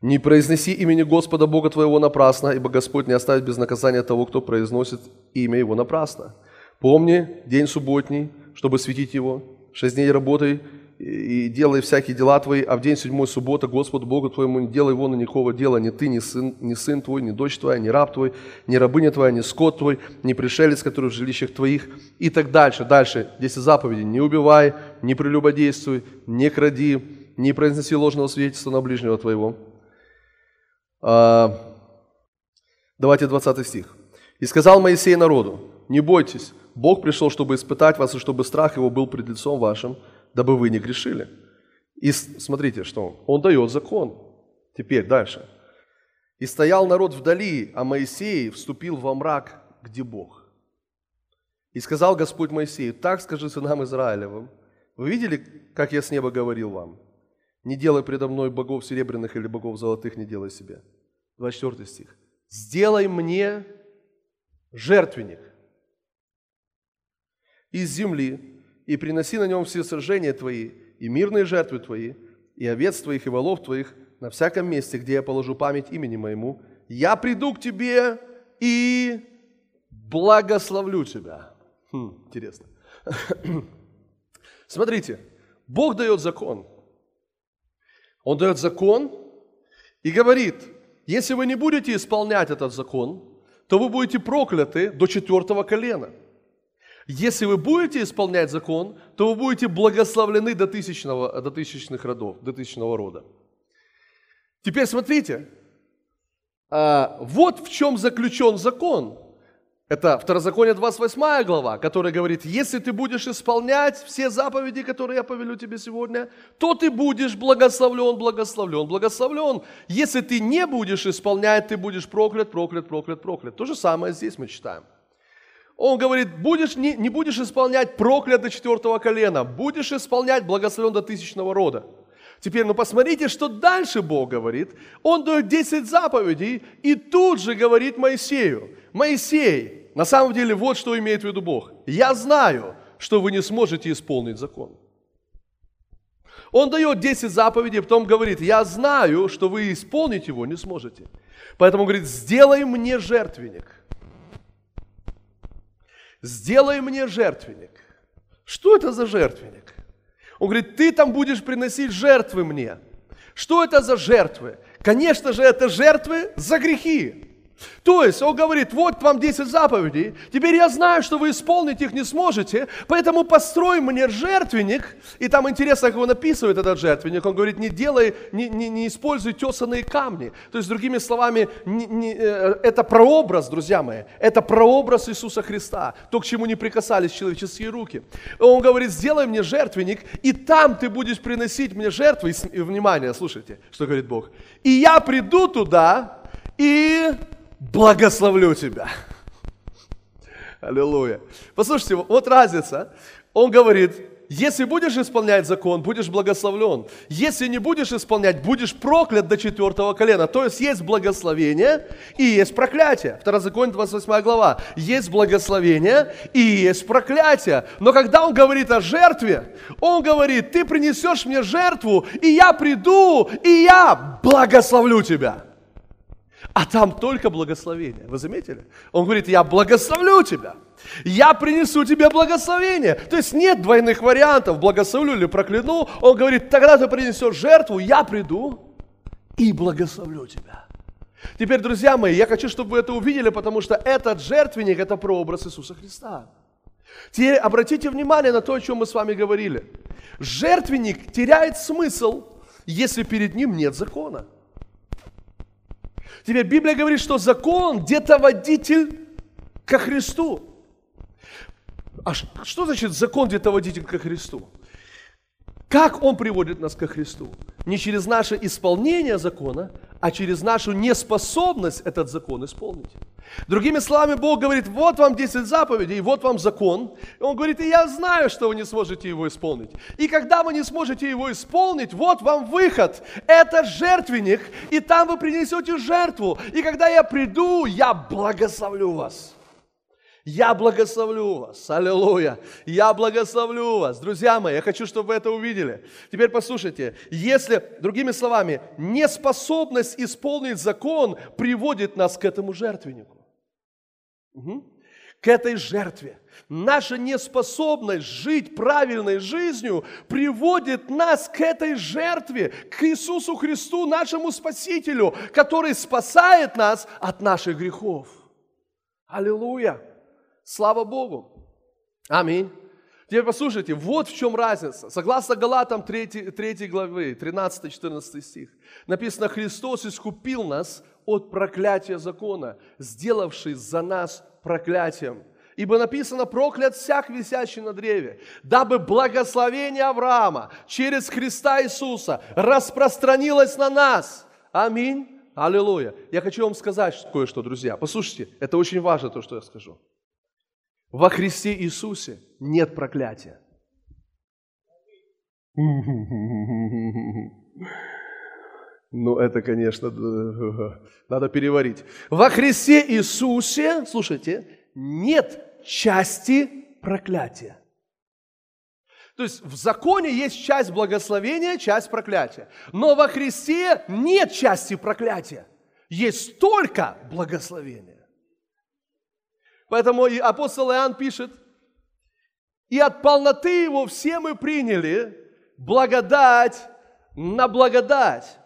Не произнеси имени Господа Бога твоего напрасно, ибо Господь не оставит без наказания того, кто произносит имя Его напрасно. Помни день субботний, чтобы светить Его. Шесть дней работай и делай всякие дела твои, а в день седьмой суббота Господу Богу твоему не делай его на никакого дела, ни ты, ни сын, ни сын твой, ни дочь твоя, ни раб твой, ни рабыня твоя, ни скот твой, ни пришелец, который в жилищах твоих, и так дальше. Дальше, 10 заповедей. Не убивай, не прелюбодействуй, не кради, не произноси ложного свидетельства на ближнего твоего, а, давайте 20 стих. «И сказал Моисей народу, не бойтесь, Бог пришел, чтобы испытать вас, и чтобы страх его был пред лицом вашим, дабы вы не грешили». И смотрите, что он дает закон. Теперь дальше. «И стоял народ вдали, а Моисей вступил во мрак, где Бог. И сказал Господь Моисею, так скажи сынам Израилевым, вы видели, как я с неба говорил вам? Не делай предо мной богов серебряных или богов золотых, не делай себе. 24 стих. Сделай мне жертвенник из земли и приноси на нем все сражения твои и мирные жертвы твои, и овец твоих, и волов твоих на всяком месте, где я положу память имени моему. Я приду к тебе и благословлю тебя. Хм, интересно. Смотрите, Бог дает закон – он дает закон и говорит, если вы не будете исполнять этот закон, то вы будете прокляты до четвертого колена. Если вы будете исполнять закон, то вы будете благословлены до, тысячного, до тысячных родов, до тысячного рода. Теперь смотрите, а, вот в чем заключен закон. Это Второзаконие 28 глава, которая говорит, если ты будешь исполнять все заповеди, которые я повелю тебе сегодня, то ты будешь благословлен, благословлен, благословлен. Если ты не будешь исполнять, ты будешь проклят, проклят, проклят, проклят. То же самое здесь мы читаем. Он говорит, будешь, не, не будешь исполнять проклят до четвертого колена, будешь исполнять благословен до тысячного рода. Теперь, ну посмотрите, что дальше Бог говорит. Он дает 10 заповедей и тут же говорит Моисею, Моисей, на самом деле, вот что имеет в виду Бог. Я знаю, что вы не сможете исполнить закон. Он дает 10 заповедей, потом говорит, я знаю, что вы исполнить его не сможете. Поэтому говорит, сделай мне жертвенник. Сделай мне жертвенник. Что это за жертвенник? Он говорит, ты там будешь приносить жертвы мне. Что это за жертвы? Конечно же, это жертвы за грехи. То есть он говорит, вот вам 10 заповедей, теперь я знаю, что вы исполнить их не сможете, поэтому построй мне жертвенник, и там интересно, как он описывает этот жертвенник, он говорит, не делай, не, не, не используй тесанные камни. То есть, другими словами, не, не, э, это прообраз, друзья мои, это прообраз Иисуса Христа, то, к чему не прикасались человеческие руки. Он говорит, сделай мне жертвенник, и там ты будешь приносить мне жертвы, и, внимание, слушайте, что говорит Бог, и я приду туда, и благословлю тебя. Аллилуйя. Послушайте, вот разница. Он говорит, если будешь исполнять закон, будешь благословлен. Если не будешь исполнять, будешь проклят до четвертого колена. То есть есть благословение и есть проклятие. Второзаконие 28 глава. Есть благословение и есть проклятие. Но когда он говорит о жертве, он говорит, ты принесешь мне жертву, и я приду, и я благословлю тебя. А там только благословение. Вы заметили? Он говорит, я благословлю тебя. Я принесу тебе благословение. То есть нет двойных вариантов, благословлю или прокляну. Он говорит, тогда ты принесешь жертву, я приду и благословлю тебя. Теперь, друзья мои, я хочу, чтобы вы это увидели, потому что этот жертвенник – это прообраз Иисуса Христа. Теперь обратите внимание на то, о чем мы с вами говорили. Жертвенник теряет смысл, если перед ним нет закона. Теперь Библия говорит, что закон где-то водитель ко Христу. А что значит закон где-то водитель ко Христу? Как он приводит нас ко Христу? Не через наше исполнение закона, а через нашу неспособность этот закон исполнить. Другими словами, Бог говорит, вот вам 10 заповедей, вот вам закон. И Он говорит, и я знаю, что вы не сможете его исполнить. И когда вы не сможете его исполнить, вот вам выход. Это жертвенник, и там вы принесете жертву. И когда я приду, я благословлю вас. Я благословлю вас. Аллилуйя. Я благословлю вас. Друзья мои, я хочу, чтобы вы это увидели. Теперь послушайте. Если, другими словами, неспособность исполнить закон приводит нас к этому жертвеннику. Угу. К этой жертве. Наша неспособность жить правильной жизнью приводит нас к этой жертве, к Иисусу Христу, нашему Спасителю, который спасает нас от наших грехов. Аллилуйя! Слава Богу! Аминь. Теперь послушайте, вот в чем разница. Согласно Галатам 3, 3 главы, 13-14 стих, написано, Христос искупил нас от проклятия закона, сделавший за нас проклятием. Ибо написано, проклят всяк висящий на древе, дабы благословение Авраама через Христа Иисуса распространилось на нас. Аминь. Аллилуйя. Я хочу вам сказать кое-что, друзья. Послушайте, это очень важно, то, что я скажу. Во Христе Иисусе нет проклятия. Ну, это, конечно, надо переварить. Во Христе Иисусе, слушайте, нет части проклятия. То есть в законе есть часть благословения, часть проклятия. Но во Христе нет части проклятия. Есть только благословение. Поэтому и апостол Иоанн пишет, и от полноты его все мы приняли благодать на благодать.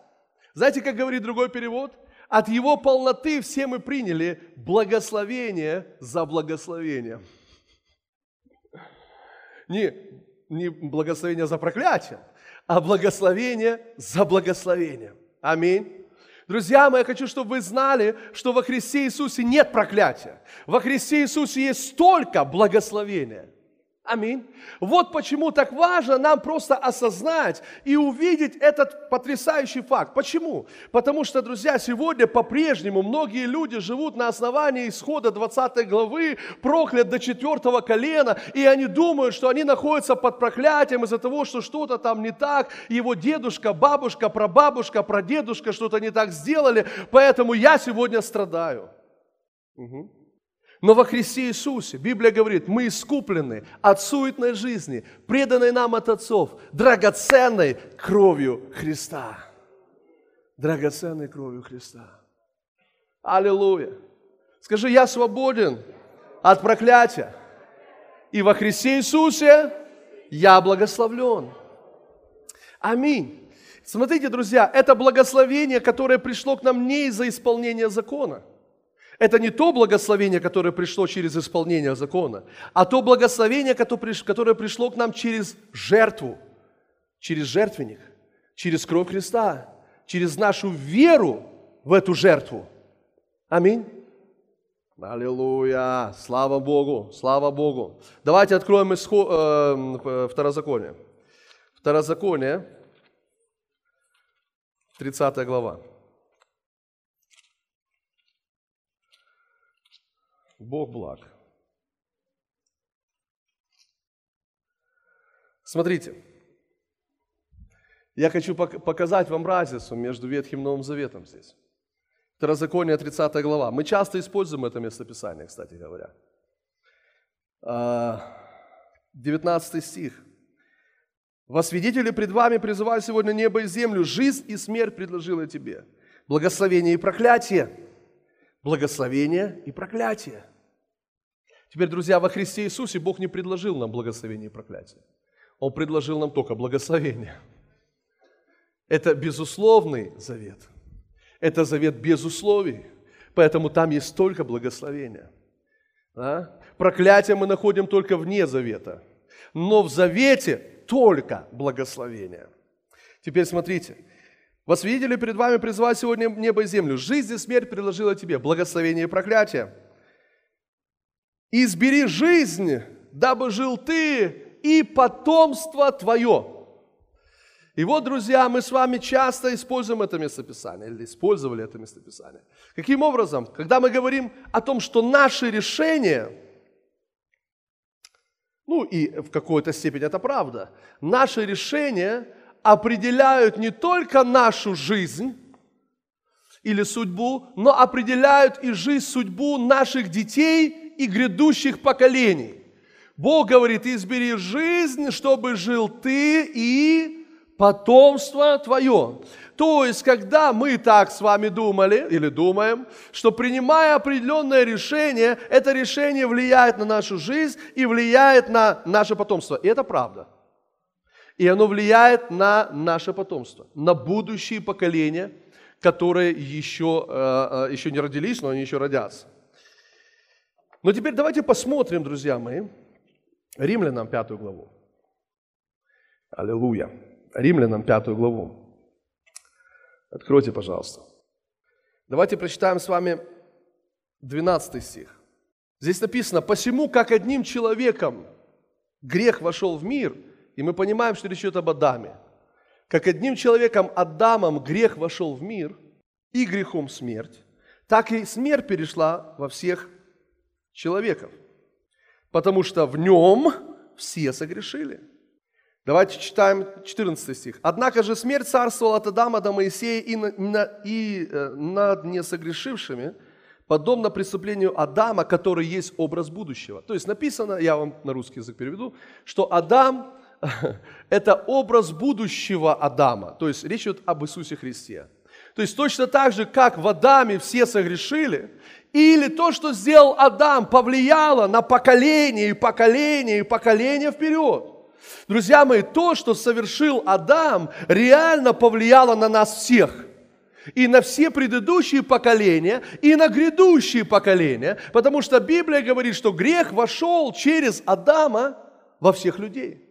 Знаете, как говорит другой перевод? От его полноты все мы приняли благословение за благословение. Не, не благословение за проклятие, а благословение за благословение. Аминь. Друзья мои, я хочу, чтобы вы знали, что во Христе Иисусе нет проклятия. Во Христе Иисусе есть столько благословения. Аминь. Вот почему так важно нам просто осознать и увидеть этот потрясающий факт. Почему? Потому что, друзья, сегодня по-прежнему многие люди живут на основании исхода 20 главы, проклят до четвертого колена, и они думают, что они находятся под проклятием из-за того, что что-то там не так, его дедушка, бабушка, прабабушка, прадедушка что-то не так сделали, поэтому я сегодня страдаю. Угу. Но во Христе Иисусе, Библия говорит, мы искуплены от суетной жизни, преданной нам от отцов, драгоценной кровью Христа. Драгоценной кровью Христа. Аллилуйя. Скажи, я свободен от проклятия. И во Христе Иисусе я благословлен. Аминь. Смотрите, друзья, это благословение, которое пришло к нам не из-за исполнения закона – это не то благословение, которое пришло через исполнение закона, а то благословение, которое пришло к нам через жертву, через жертвенник, через кровь Христа, через нашу веру в эту жертву. Аминь. Аллилуйя! Слава Богу! Слава Богу! Давайте откроем исход, э, Второзаконие. Второзаконие, 30 глава. Бог благ. Смотрите, я хочу показать вам разницу между Ветхим и Новым Заветом здесь. Второзаконие, 30 глава. Мы часто используем это местописание, кстати говоря. 19 а, стих. «Во свидетели пред вами призываю сегодня небо и землю, жизнь и смерть предложила тебе, благословение и проклятие, благословение и проклятие. Теперь, друзья, во Христе Иисусе Бог не предложил нам благословение и проклятие. Он предложил нам только благословение. Это безусловный завет. Это завет без условий. Поэтому там есть только благословение. Да? Проклятие мы находим только вне завета. Но в завете только благословение. Теперь смотрите. Вас видели перед вами призвать сегодня небо и землю. Жизнь и смерть предложила тебе благословение и проклятие. Избери жизнь, дабы жил ты и потомство твое. И вот, друзья, мы с вами часто используем это местописание, или использовали это местописание. Каким образом? Когда мы говорим о том, что наши решения, ну и в какой-то степени это правда, наши решения определяют не только нашу жизнь или судьбу, но определяют и жизнь, судьбу наших детей и грядущих поколений. Бог говорит, избери жизнь, чтобы жил ты и потомство твое. То есть, когда мы так с вами думали или думаем, что принимая определенное решение, это решение влияет на нашу жизнь и влияет на наше потомство. И это правда. И оно влияет на наше потомство, на будущие поколения, которые еще, э, э, еще не родились, но они еще родятся. Но теперь давайте посмотрим, друзья мои, Римлянам пятую главу. Аллилуйя. Римлянам пятую главу. Откройте, пожалуйста. Давайте прочитаем с вами 12 стих. Здесь написано, «Посему, как одним человеком грех вошел в мир», и мы понимаем, что речь идет об Адаме. «Как одним человеком, Адамом, грех вошел в мир, и грехом смерть, так и смерть перешла во всех человеков, потому что в нем все согрешили. Давайте читаем 14 стих. «Однако же смерть царствовала от Адама до Моисея и, на, и э, над несогрешившими, подобно преступлению Адама, который есть образ будущего». То есть написано, я вам на русский язык переведу, что Адам – это образ будущего Адама. То есть речь идет об Иисусе Христе. То есть точно так же, как в Адаме все согрешили, или то, что сделал Адам, повлияло на поколение и поколение и поколение вперед. Друзья мои, то, что совершил Адам, реально повлияло на нас всех. И на все предыдущие поколения, и на грядущие поколения. Потому что Библия говорит, что грех вошел через Адама во всех людей.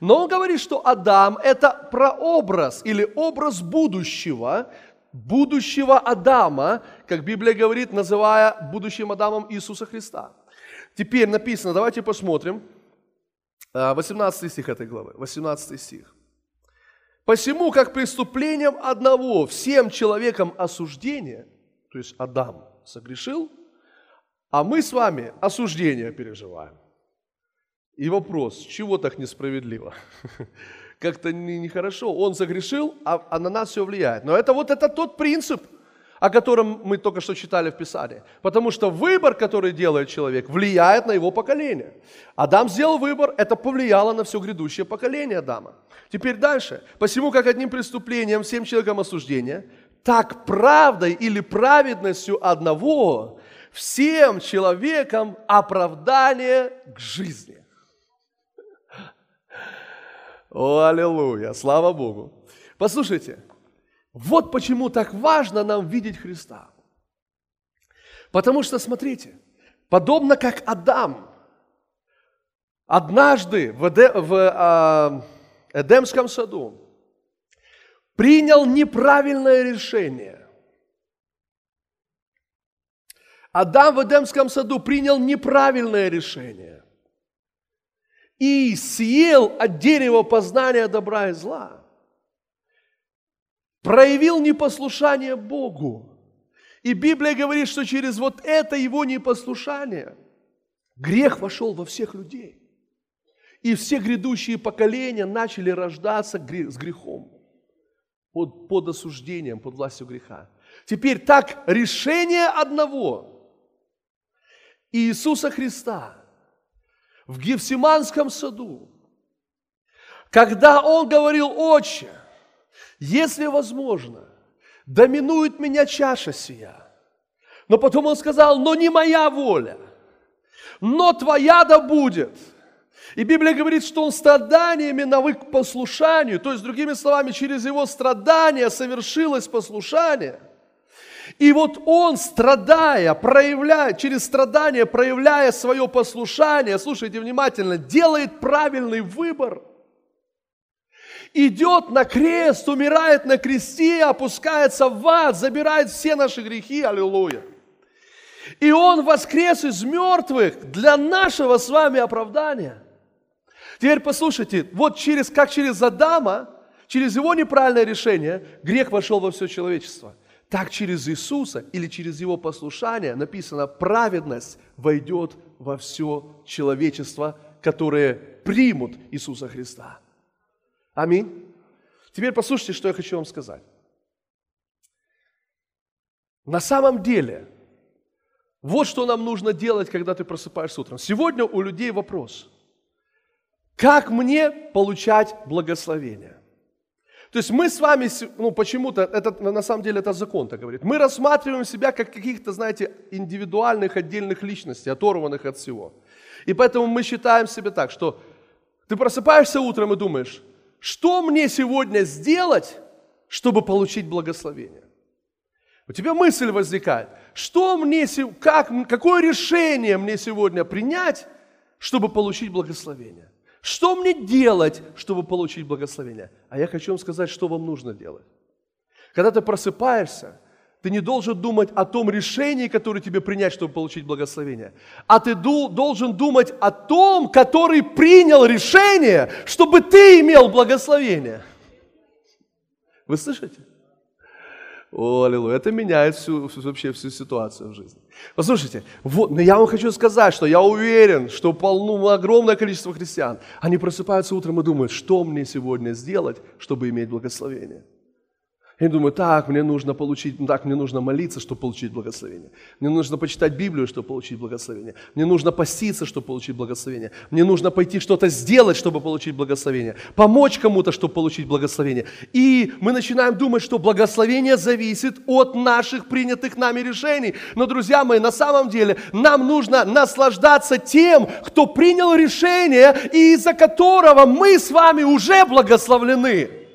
Но он говорит, что Адам – это прообраз или образ будущего, будущего Адама, как Библия говорит, называя будущим Адамом Иисуса Христа. Теперь написано, давайте посмотрим, 18 э, стих этой главы, 18 стих. «Посему, как преступлением одного всем человекам осуждение, то есть Адам согрешил, а мы с вами осуждение переживаем. И вопрос, чего так несправедливо? как-то нехорошо. Он загрешил, а, а на нас все влияет. Но это вот это тот принцип, о котором мы только что читали в Писании. Потому что выбор, который делает человек, влияет на его поколение. Адам сделал выбор, это повлияло на все грядущее поколение Адама. Теперь дальше. Посему, как одним преступлением всем человекам осуждения, так правдой или праведностью одного всем человекам оправдание к жизни. О, аллилуйя, слава Богу. Послушайте, вот почему так важно нам видеть Христа. Потому что, смотрите, подобно как Адам, однажды в, Эде, в э, Эдемском саду принял неправильное решение. Адам в Эдемском саду принял неправильное решение и съел от дерева познания добра и зла, проявил непослушание Богу. И Библия говорит, что через вот это его непослушание грех вошел во всех людей. И все грядущие поколения начали рождаться с грехом, под, под осуждением, под властью греха. Теперь так решение одного Иисуса Христа – в Гефсиманском саду, когда он говорил, «Отче, если возможно, доминует меня чаша сия». Но потом он сказал, «Но не моя воля, но твоя да будет». И Библия говорит, что он страданиями навык к послушанию, то есть, другими словами, через его страдания совершилось послушание. И вот он, страдая, проявляя, через страдания, проявляя свое послушание, слушайте внимательно, делает правильный выбор. Идет на крест, умирает на кресте, опускается в ад, забирает все наши грехи, аллилуйя. И он воскрес из мертвых для нашего с вами оправдания. Теперь послушайте, вот через, как через Адама, через его неправильное решение, грех вошел во все человечество – так через Иисуса или через Его послушание написано, праведность войдет во все человечество, которое примут Иисуса Христа. Аминь. Теперь послушайте, что я хочу вам сказать. На самом деле, вот что нам нужно делать, когда ты просыпаешься утром. Сегодня у людей вопрос. Как мне получать благословение? То есть мы с вами, ну почему-то, это на самом деле это закон так говорит, мы рассматриваем себя как каких-то, знаете, индивидуальных, отдельных личностей, оторванных от всего. И поэтому мы считаем себя так, что ты просыпаешься утром и думаешь, что мне сегодня сделать, чтобы получить благословение? У тебя мысль возникает, что мне, как, какое решение мне сегодня принять, чтобы получить благословение? Что мне делать, чтобы получить благословение? А я хочу вам сказать, что вам нужно делать. Когда ты просыпаешься, ты не должен думать о том решении, которое тебе принять, чтобы получить благословение, а ты должен думать о том, который принял решение, чтобы ты имел благословение. Вы слышите? О, аллилуйя. Это меняет всю, вообще всю ситуацию в жизни. Послушайте, вот, но я вам хочу сказать, что я уверен, что полно, огромное количество христиан, они просыпаются утром и думают, что мне сегодня сделать, чтобы иметь благословение. Я думаю, так, мне нужно получить, так, мне нужно молиться, чтобы получить благословение. Мне нужно почитать Библию, чтобы получить благословение. Мне нужно поститься, чтобы получить благословение. Мне нужно пойти что-то сделать, чтобы получить благословение. Помочь кому-то, чтобы получить благословение. И мы начинаем думать, что благословение зависит от наших принятых нами решений. Но, друзья мои, на самом деле нам нужно наслаждаться тем, кто принял решение, и из-за которого мы с вами уже благословлены.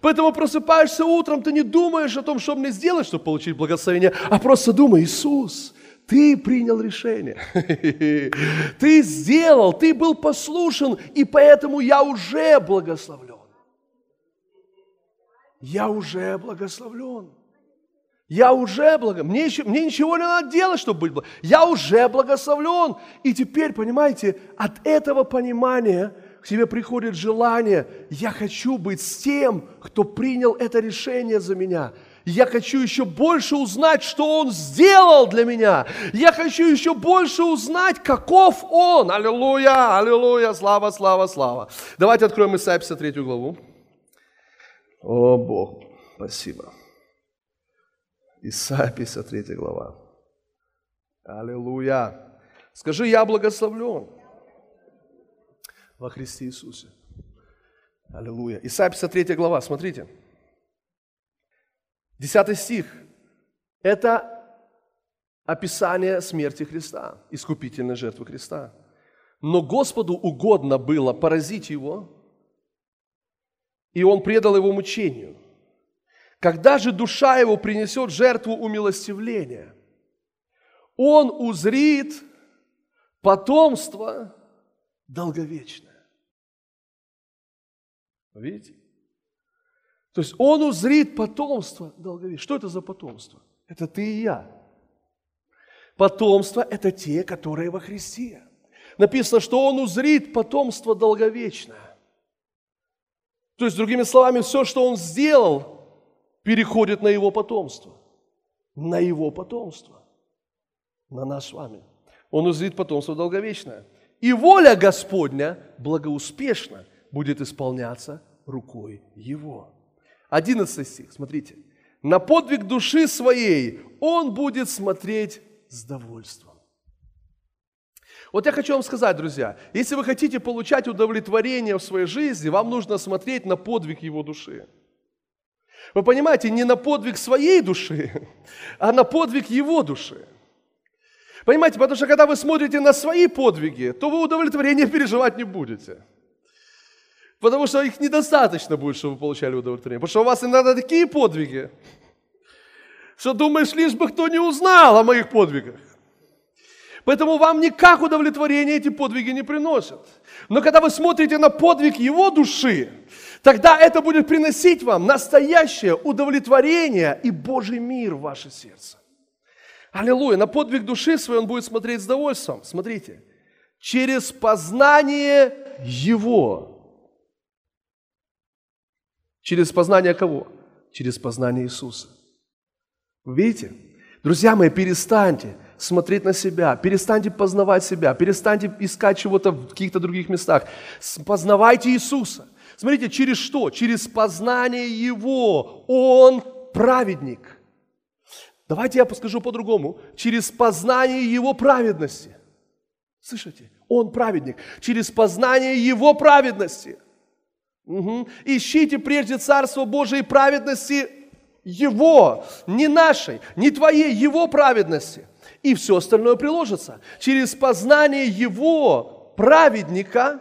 Поэтому просыпаешься утром, ты не думаешь о том, что мне сделать, чтобы получить благословение, а просто думай, Иисус, ты принял решение. Ты сделал, ты был послушен, и поэтому я уже благословлен. Я уже благословлен. Я уже благословлен. Мне, еще, мне ничего не надо делать, чтобы быть благословлен. Я уже благословлен. И теперь, понимаете, от этого понимания – к тебе приходит желание, я хочу быть с тем, кто принял это решение за меня. Я хочу еще больше узнать, что Он сделал для меня. Я хочу еще больше узнать, каков Он. Аллилуйя, аллилуйя, слава, слава, слава. Давайте откроем Исайя 53 главу. О, Бог, спасибо. Исайя 53 глава. Аллилуйя. Скажи, я благословлен во Христе Иисусе. Аллилуйя. Исайя 53 глава, смотрите. 10 стих. Это описание смерти Христа, искупительной жертвы Христа. Но Господу угодно было поразить его, и он предал его мучению. Когда же душа его принесет жертву умилостивления, он узрит потомство долговечное. Видите? То есть он узрит потомство долговечное. Что это за потомство? Это ты и я. Потомство – это те, которые во Христе. Написано, что он узрит потомство долговечное. То есть, другими словами, все, что он сделал, переходит на его потомство. На его потомство. На нас с вами. Он узрит потомство долговечное и воля Господня благоуспешно будет исполняться рукой Его. 11 стих, смотрите. На подвиг души своей он будет смотреть с довольством. Вот я хочу вам сказать, друзья, если вы хотите получать удовлетворение в своей жизни, вам нужно смотреть на подвиг его души. Вы понимаете, не на подвиг своей души, а на подвиг его души. Понимаете, потому что когда вы смотрите на свои подвиги, то вы удовлетворения переживать не будете. Потому что их недостаточно будет, чтобы вы получали удовлетворение. Потому что у вас иногда такие подвиги, Что думаешь, лишь бы кто не узнал о моих подвигах. Поэтому вам никак удовлетворение эти подвиги не приносят. Но когда вы смотрите на подвиг его души, тогда это будет приносить вам настоящее удовлетворение и Божий мир в ваше сердце. Аллилуйя. На подвиг души свой он будет смотреть с довольством. Смотрите. Через познание Его. Через познание кого? Через познание Иисуса. Видите? Друзья мои, перестаньте смотреть на себя, перестаньте познавать себя, перестаньте искать чего-то в каких-то других местах. Познавайте Иисуса. Смотрите, через что? Через познание Его. Он праведник. Давайте я скажу по-другому. Через познание Его праведности. Слышите? Он праведник. Через познание Его праведности. Угу. Ищите прежде Царство Божие и праведности Его, не нашей, не твоей, Его праведности. И все остальное приложится. Через познание Его праведника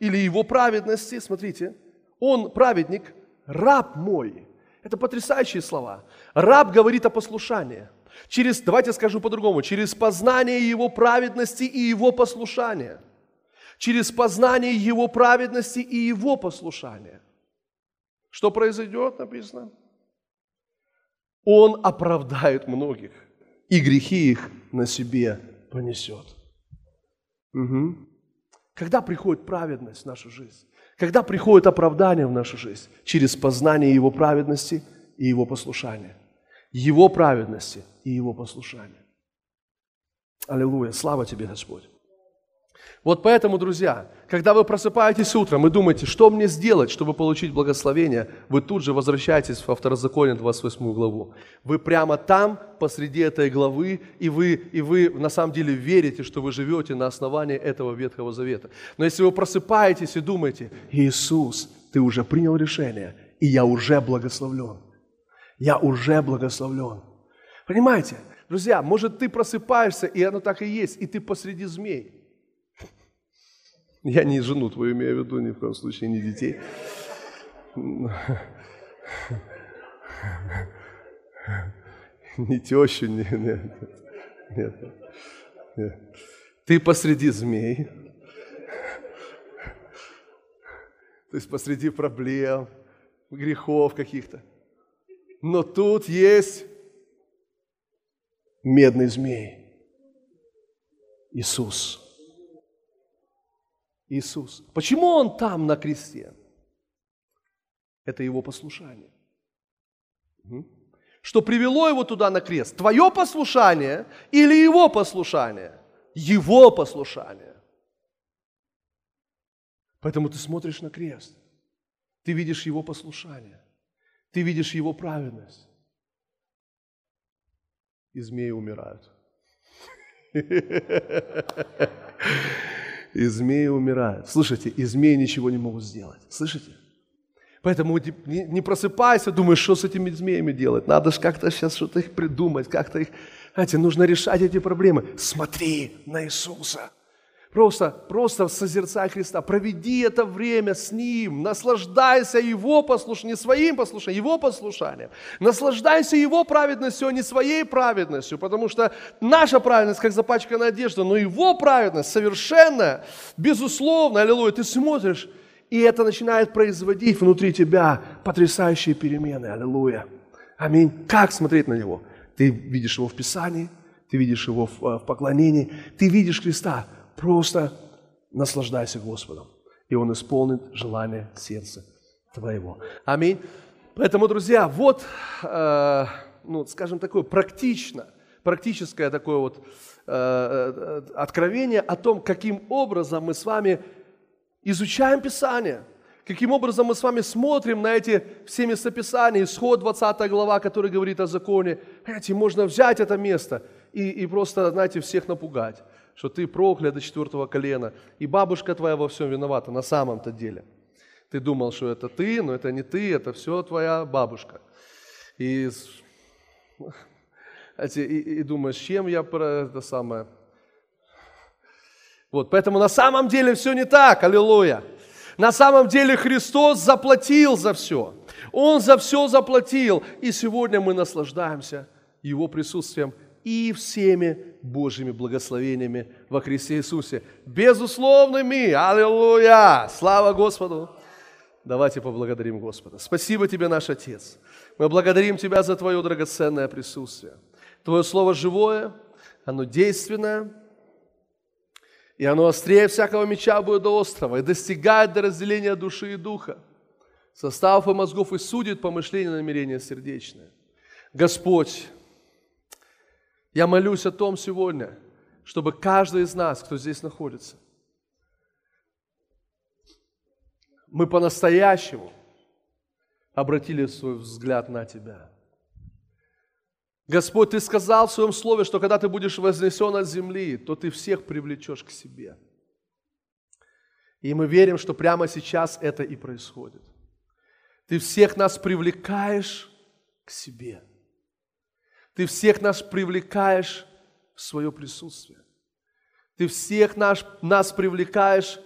или Его праведности, смотрите, Он праведник, раб мой. Это потрясающие слова. Раб говорит о послушании. Через, давайте скажу по-другому, через познание Его праведности и Его послушания. Через познание Его праведности и Его послушания. Что произойдет, написано? Он оправдает многих, и грехи их на себе понесет. Угу. Когда приходит праведность в нашу жизнь? Когда приходит оправдание в нашу жизнь? Через познание Его праведности и Его послушания. Его праведности и Его послушания. Аллилуйя. Слава Тебе, Господь. Вот поэтому, друзья, когда вы просыпаетесь утром и думаете, что мне сделать, чтобы получить благословение, вы тут же возвращаетесь во Второзаконие 28 главу. Вы прямо там, посреди этой главы, и вы, и вы на самом деле верите, что вы живете на основании этого Ветхого Завета. Но если вы просыпаетесь и думаете, Иисус, ты уже принял решение, и я уже благословлен я уже благословлен. Понимаете? Друзья, может ты просыпаешься, и оно так и есть, и ты посреди змей. Я не жену твою имею в виду, ни в коем случае, не детей. Не тещу, не, нет, нет, нет. Ты посреди змей. То есть посреди проблем, грехов каких-то. Но тут есть медный змей. Иисус. Иисус. Почему Он там на кресте? Это Его послушание. Что привело Его туда на крест? Твое послушание или Его послушание? Его послушание. Поэтому ты смотришь на крест, ты видишь Его послушание. Ты видишь его праведность. И змеи умирают. И змеи умирают. Слышите, и змеи ничего не могут сделать. Слышите? Поэтому не просыпайся, думаешь, что с этими змеями делать. Надо же как-то сейчас что-то их придумать, как-то их... Знаете, нужно решать эти проблемы. Смотри на Иисуса. Просто, просто созерцай Христа, проведи это время с Ним, наслаждайся Его послушанием, не своим послушанием, Его послушанием. Наслаждайся Его праведностью, а не своей праведностью, потому что наша праведность, как запачканная одежда, но Его праведность совершенная, безусловно, аллилуйя, ты смотришь, и это начинает производить внутри тебя потрясающие перемены, аллилуйя. Аминь. Как смотреть на Него? Ты видишь Его в Писании, ты видишь Его в поклонении, ты видишь Христа – Просто наслаждайся Господом, и Он исполнит желание сердца твоего. Аминь. Поэтому, друзья, вот, э, ну, скажем, такое практично, практическое такое вот э, э, откровение о том, каким образом мы с вами изучаем Писание, каким образом мы с вами смотрим на эти все местописания, исход 20 глава, который говорит о законе. Понимаете, можно взять это место и, и просто, знаете, всех напугать что ты проклят до четвертого колена, и бабушка твоя во всем виновата на самом-то деле. Ты думал, что это ты, но это не ты, это все твоя бабушка. И, и, и думаешь, чем я про это самое... Вот, поэтому на самом деле все не так, аллилуйя. На самом деле Христос заплатил за все. Он за все заплатил. И сегодня мы наслаждаемся Его присутствием и всеми Божьими благословениями во Христе Иисусе. Безусловными! Аллилуйя! Слава Господу! Давайте поблагодарим Господа. Спасибо Тебе, наш Отец. Мы благодарим Тебя за Твое драгоценное присутствие. Твое Слово живое, оно действенное, и оно острее всякого меча будет до острова и достигает до разделения души и духа, составов и мозгов и судит помышления и намерения сердечные. Господь, я молюсь о том сегодня, чтобы каждый из нас, кто здесь находится, мы по-настоящему обратили свой взгляд на Тебя. Господь, Ты сказал в Своем Слове, что когда Ты будешь вознесен от земли, то Ты всех привлечешь к себе. И мы верим, что прямо сейчас это и происходит. Ты всех нас привлекаешь к себе. Ты всех нас привлекаешь в свое присутствие. Ты всех нас, нас привлекаешь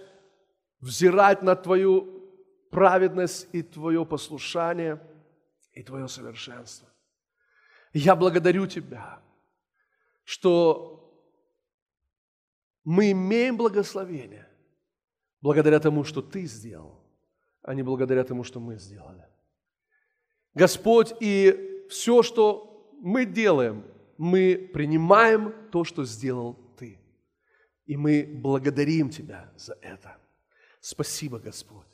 взирать на Твою праведность и Твое послушание и Твое совершенство. я благодарю Тебя, что мы имеем благословение благодаря тому, что Ты сделал, а не благодаря тому, что мы сделали. Господь, и все, что мы делаем, мы принимаем то, что сделал Ты. И мы благодарим Тебя за это. Спасибо, Господь.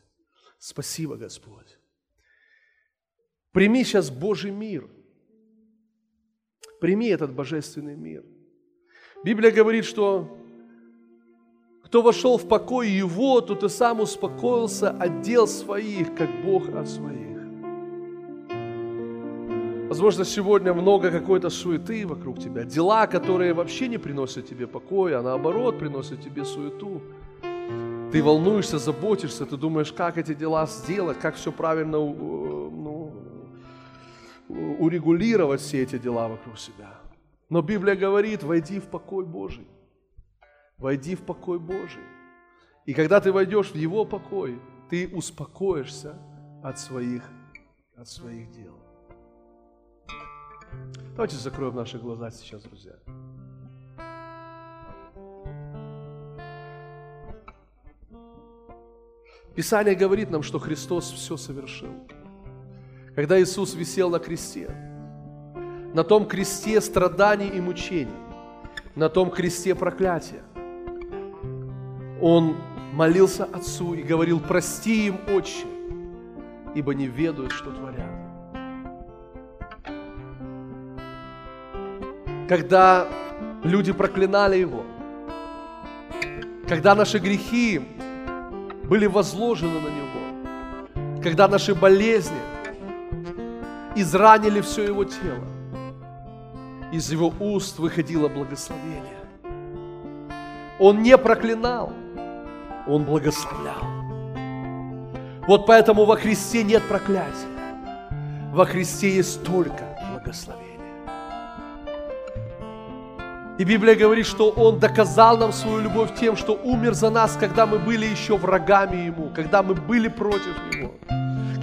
Спасибо, Господь. Прими сейчас Божий мир. Прими этот божественный мир. Библия говорит, что кто вошел в покой его, тот и сам успокоился от дел своих, как Бог от своих. Возможно, сегодня много какой-то суеты вокруг тебя. Дела, которые вообще не приносят тебе покоя, а наоборот приносят тебе суету. Ты волнуешься, заботишься, ты думаешь, как эти дела сделать, как все правильно ну, урегулировать все эти дела вокруг себя. Но Библия говорит, войди в покой Божий. Войди в покой Божий. И когда ты войдешь в Его покой, ты успокоишься от своих, от своих дел. Давайте закроем наши глаза сейчас, друзья. Писание говорит нам, что Христос все совершил. Когда Иисус висел на кресте, на том кресте страданий и мучений, на том кресте проклятия, Он молился Отцу и говорил, прости им, Отче, ибо не ведают, что творят. Когда люди проклинали Его, когда наши грехи были возложены на Него, когда наши болезни изранили все Его тело, из Его уст выходило благословение. Он не проклинал, Он благословлял. Вот поэтому во Христе нет проклятия. Во Христе есть только благословение. И Библия говорит, что Он доказал нам свою любовь тем, что умер за нас, когда мы были еще врагами Ему, когда мы были против Него,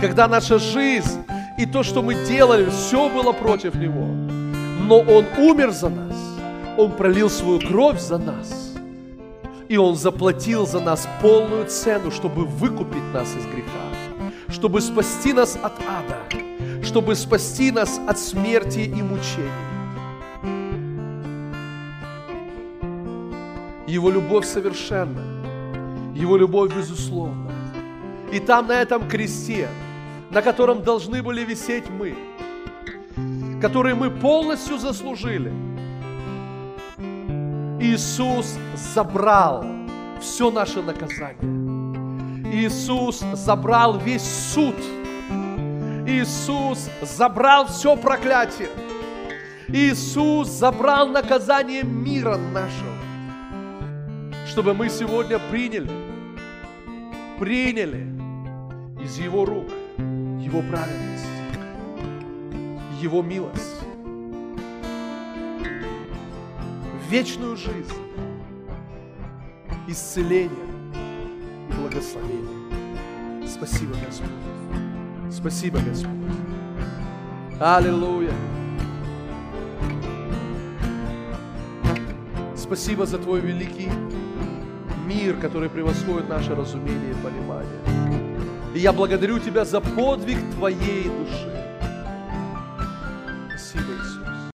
когда наша жизнь и то, что мы делали, все было против Него. Но Он умер за нас, Он пролил свою кровь за нас, и Он заплатил за нас полную цену, чтобы выкупить нас из греха, чтобы спасти нас от ада, чтобы спасти нас от смерти и мучений. Его любовь совершенна, Его любовь безусловна. И там, на этом кресте, на котором должны были висеть мы, который мы полностью заслужили, Иисус забрал все наше наказание. Иисус забрал весь суд. Иисус забрал все проклятие. Иисус забрал наказание мира нашего чтобы мы сегодня приняли, приняли из Его рук Его праведность, Его милость, вечную жизнь, исцеление и благословение. Спасибо, Господь. Спасибо, Господь. Аллилуйя. Спасибо за Твой великий мир, который превосходит наше разумение и понимание. И я благодарю Тебя за подвиг Твоей души. Спасибо,